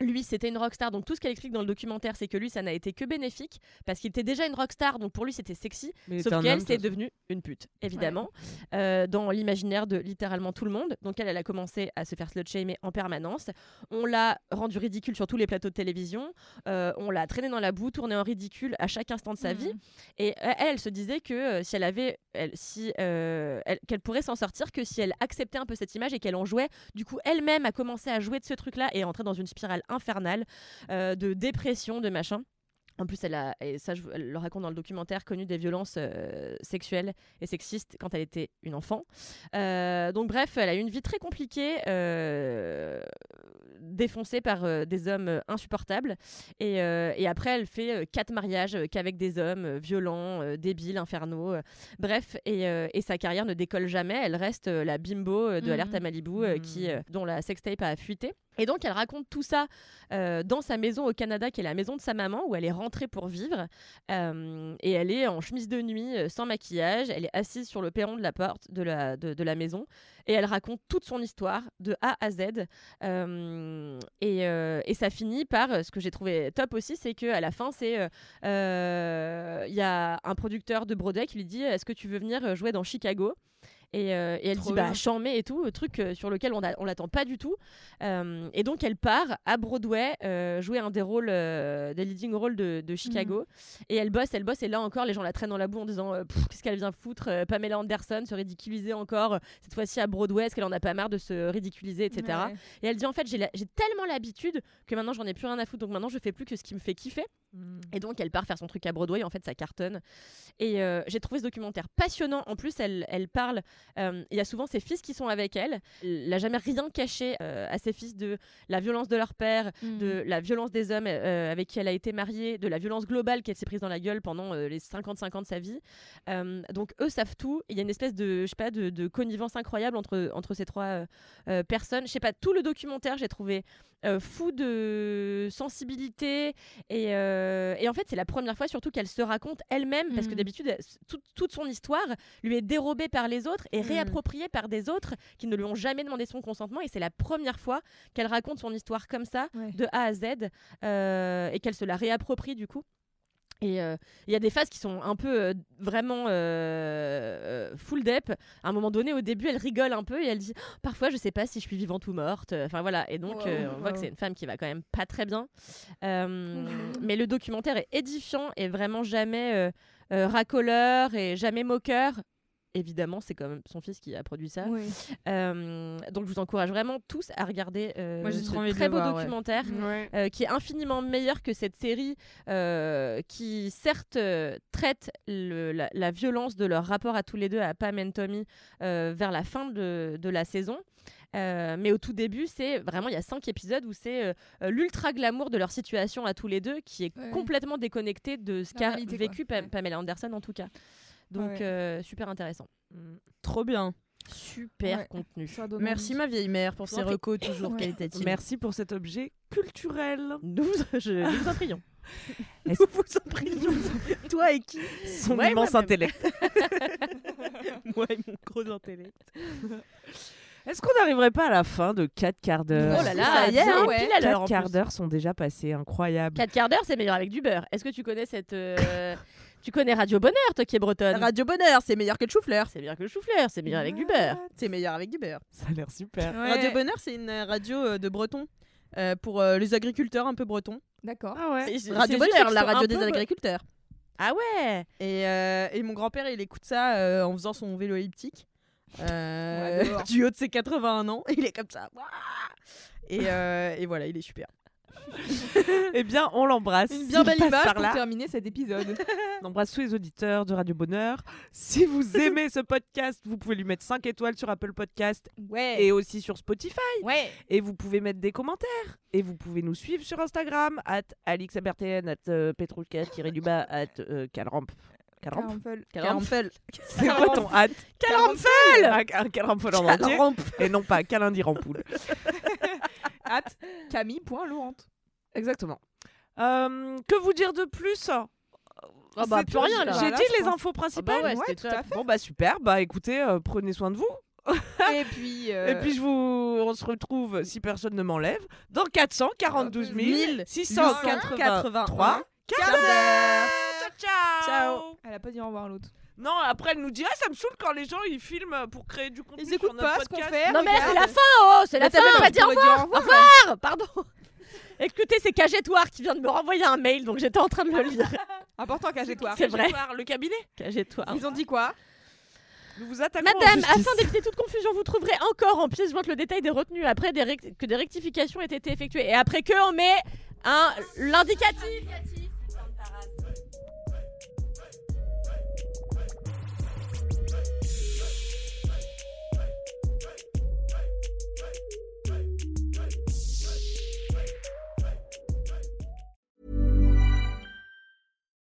Lui, c'était une rockstar, donc tout ce qu'elle explique dans le documentaire, c'est que lui, ça n'a été que bénéfique, parce qu'il était déjà une rockstar, donc pour lui, c'était sexy, Mais Sauf qu'elle, c'est devenue une pute, évidemment, euh, dans l'imaginaire de littéralement tout le monde. Donc elle, elle a commencé à se faire slut-shamer en permanence. On l'a rendue ridicule sur tous les plateaux de télévision. Euh, on l'a traînée dans la boue, tournée en ridicule à chaque instant de sa Mhm. vie. Et elle, elle se disait que euh, si elle avait, elle, si euh, elle- qu'elle pourrait s'en sortir que si elle acceptait un peu cette image et qu'elle en jouait. Du coup, elle-même a commencé à jouer de ce truc-là et est entrée dans une spirale infernale euh, de dépression, de machin. En plus, elle a, et ça je, elle le raconte dans le documentaire, connu des violences euh, sexuelles et sexistes quand elle était une enfant. Euh, donc bref, elle a eu une vie très compliquée, euh, défoncée par des hommes insupportables. Et, et après, elle fait quatre mariages qu'avec des hommes violents, débiles, infernaux. bref, et, et sa carrière ne décolle jamais. Elle reste la bimbo de. Alerte à Malibu, euh, qui, euh, dont la sextape a fuité. Et donc, elle raconte tout ça euh, dans sa maison au Canada, qui est la maison de sa maman, où elle est rentrée pour vivre. Euh, et elle est en chemise de nuit, euh, sans maquillage. Elle est assise sur le perron de la porte de la, maison. Et elle raconte toute son histoire, de A à Z. Et, et ça finit par, ce que j'ai trouvé top aussi, c'est qu'à la fin, c'est il y a un producteur de Broadway qui lui dit Est-ce que tu veux venir jouer dans Chicago? Et, euh, et elle Trop dit bah bien. chambé et tout, truc euh, sur lequel on, a- on l'attend pas du tout. Euh, et donc elle part à Broadway euh, jouer un des rôles, euh, des leading roles de, de Chicago. Et elle bosse, elle bosse. Et là encore, les gens la traînent dans la boue en disant euh, qu'est-ce qu'elle vient foutre euh, Pamela Anderson se ridiculiser encore euh, cette fois-ci à Broadway. Est-ce qu'elle en a pas marre de se ridiculiser, etc. Ouais. Et elle dit en fait j'ai la- j'ai tellement l'habitude que maintenant j'en ai plus rien à foutre. Donc maintenant je fais plus que ce qui me fait kiffer. Et donc, elle part faire son truc à Broadway. En fait, ça cartonne. Et euh, j'ai trouvé ce documentaire passionnant. En plus, elle, elle parle. Euh, Il y a souvent ses fils qui sont avec elle. Elle n'a jamais rien caché euh, à ses fils de la violence de leur père, de la violence des hommes euh, avec qui elle a été mariée, de la violence globale qu'elle s'est prise dans la gueule pendant les 55 ans de sa vie. Donc, eux savent tout. Il y a une espèce de, je sais pas, de, de connivence incroyable entre, entre ces trois personnes. Je sais pas, tout le documentaire, j'ai trouvé euh, fou de sensibilité et, euh, et en fait, c'est la première fois surtout qu'elle se raconte elle-même, parce que Mhm. d'habitude, toute- son histoire lui est dérobée par les autres et Mhm. réappropriée par des autres qui ne lui ont jamais demandé son consentement. Et c'est la première fois qu'elle raconte son histoire comme ça, Ouais. de A à Z, euh, et qu'elle se la réapproprie du coup. Et euh, il y a des phases qui sont un peu euh, vraiment euh, full dep. À un moment donné, au début, elle rigole un peu et elle dit Oh, Parfois, je sais pas si je suis vivante ou morte. Enfin voilà. Et donc, Wow, on voit que c'est une femme qui va quand même pas très bien. (laughs) Mais le documentaire est édifiant et vraiment jamais racoleur et jamais moqueur. Évidemment, c'est quand même son fils qui a produit ça. Oui. Euh, donc je vous encourage vraiment tous à regarder euh, Moi, ce trop très beau voir, documentaire Ouais. euh, qui est infiniment meilleur que cette série euh, qui certes traite le- la, la violence de leur rapport à tous les deux, à Pam et Tommy, euh, vers la fin de, de la saison. Euh, mais au tout début, c'est vraiment, il y a cinq épisodes où c'est euh, l'ultra glamour de leur situation à tous les deux qui est Ouais. complètement déconnecté de ce qu'a vécu Ouais. Pamela Anderson en tout cas. Donc Ouais. euh, super intéressant. Mm. Trop bien. Super Ouais. contenu. Merci ma vieille mère pour ces recos toujours Ouais. qualitatives. Merci pour cet objet culturel. Nous, (laughs) je, (laughs) nous vous en prions. Nous vous en prions. Toi et qui Son Ouais, immense intellect. (laughs) Moi et mon gros intellect. Est-ce qu'on n'arriverait pas à la fin de 4 quarts d'heure Oh là là, Ça y ouais. l'heure. 4 en quarts d'heure sont déjà passés, incroyable. 4 quarts d'heure, c'est meilleur avec du beurre. Est-ce que tu connais cette. euh, tu connais Radio Bonheur, toi qui es bretonne Radio Bonheur, c'est meilleur que le chou-fleur. C'est meilleur que le chou-fleur, c'est meilleur avec du beurre. C'est meilleur avec du beurre. Ça a l'air super. Ouais. Radio Bonheur, c'est une radio euh, de Breton. euh, pour euh, les agriculteurs un peu bretons. D'accord. Ah ouais. C'est- c'est- Radio c'est juste Bonheur, qu'ils la sont radio un des peu- agriculteurs. Ah ouais Et, euh, et mon grand-père, il écoute ça euh, en faisant son vélo elliptique. Euh, Ouais, (laughs) dehors. du haut de ses 81 ans. Il est comme ça. Ouah Et, euh, et voilà, il est super. (laughs) Eh bien, on l'embrasse. Une bien belle image pour terminer cet épisode. (laughs) On embrasse tous les auditeurs de Radio Bonheur. Si vous (laughs) aimez ce podcast, vous pouvez lui mettre 5 étoiles sur Apple Podcast Ouais. et aussi sur Spotify. Ouais. Et vous pouvez mettre des commentaires. Et vous pouvez nous suivre sur Instagram, at alixabertn, at euh, petrouchka-du-bas, at euh, calramp. Caramfel. C'est quoi ton hâte Un, en entier. Et non pas calindi rampoule. At Camille.laurent. Exactement. Euh, que vous dire de plus? Ah bah, C'est plus tout. rien, là. J'ai Voilà, dit je les pense. infos principales. Ah bah ouais, Ouais, c'était tout à fait. Bon bah super, bah écoutez, euh, prenez soin de vous. (laughs) Et puis. euh, Et puis je vous, on se retrouve si personne ne m'enlève dans 442 683 quart d'heure. Ciao, ciao. Ciao. Elle a pas dit au revoir l'autre. Non, après elle nous dit ah, ça me saoule quand les gens ils filment pour créer du contenu Ils sur écoutent notre pas ce qu'on podcast. fait. Non mais c'est la fin, oh C'est la fin même pas dit au revoir au revoir. Pardon Écoutez, c'est Cagetoire qui vient de me renvoyer un mail, donc j'étais en train de le (laughs) lire. Important caché-toi. C'est vrai. Voir Le cabinet. Cagetoire. Ils ont dit quoi? Nous vous attaquons en Madame, justice. afin d'éviter toute confusion, vous trouverez encore en pièce jointe le détail des retenues après des rec- que des rectifications aient été effectuées. Et après que, on met un l'indicatif.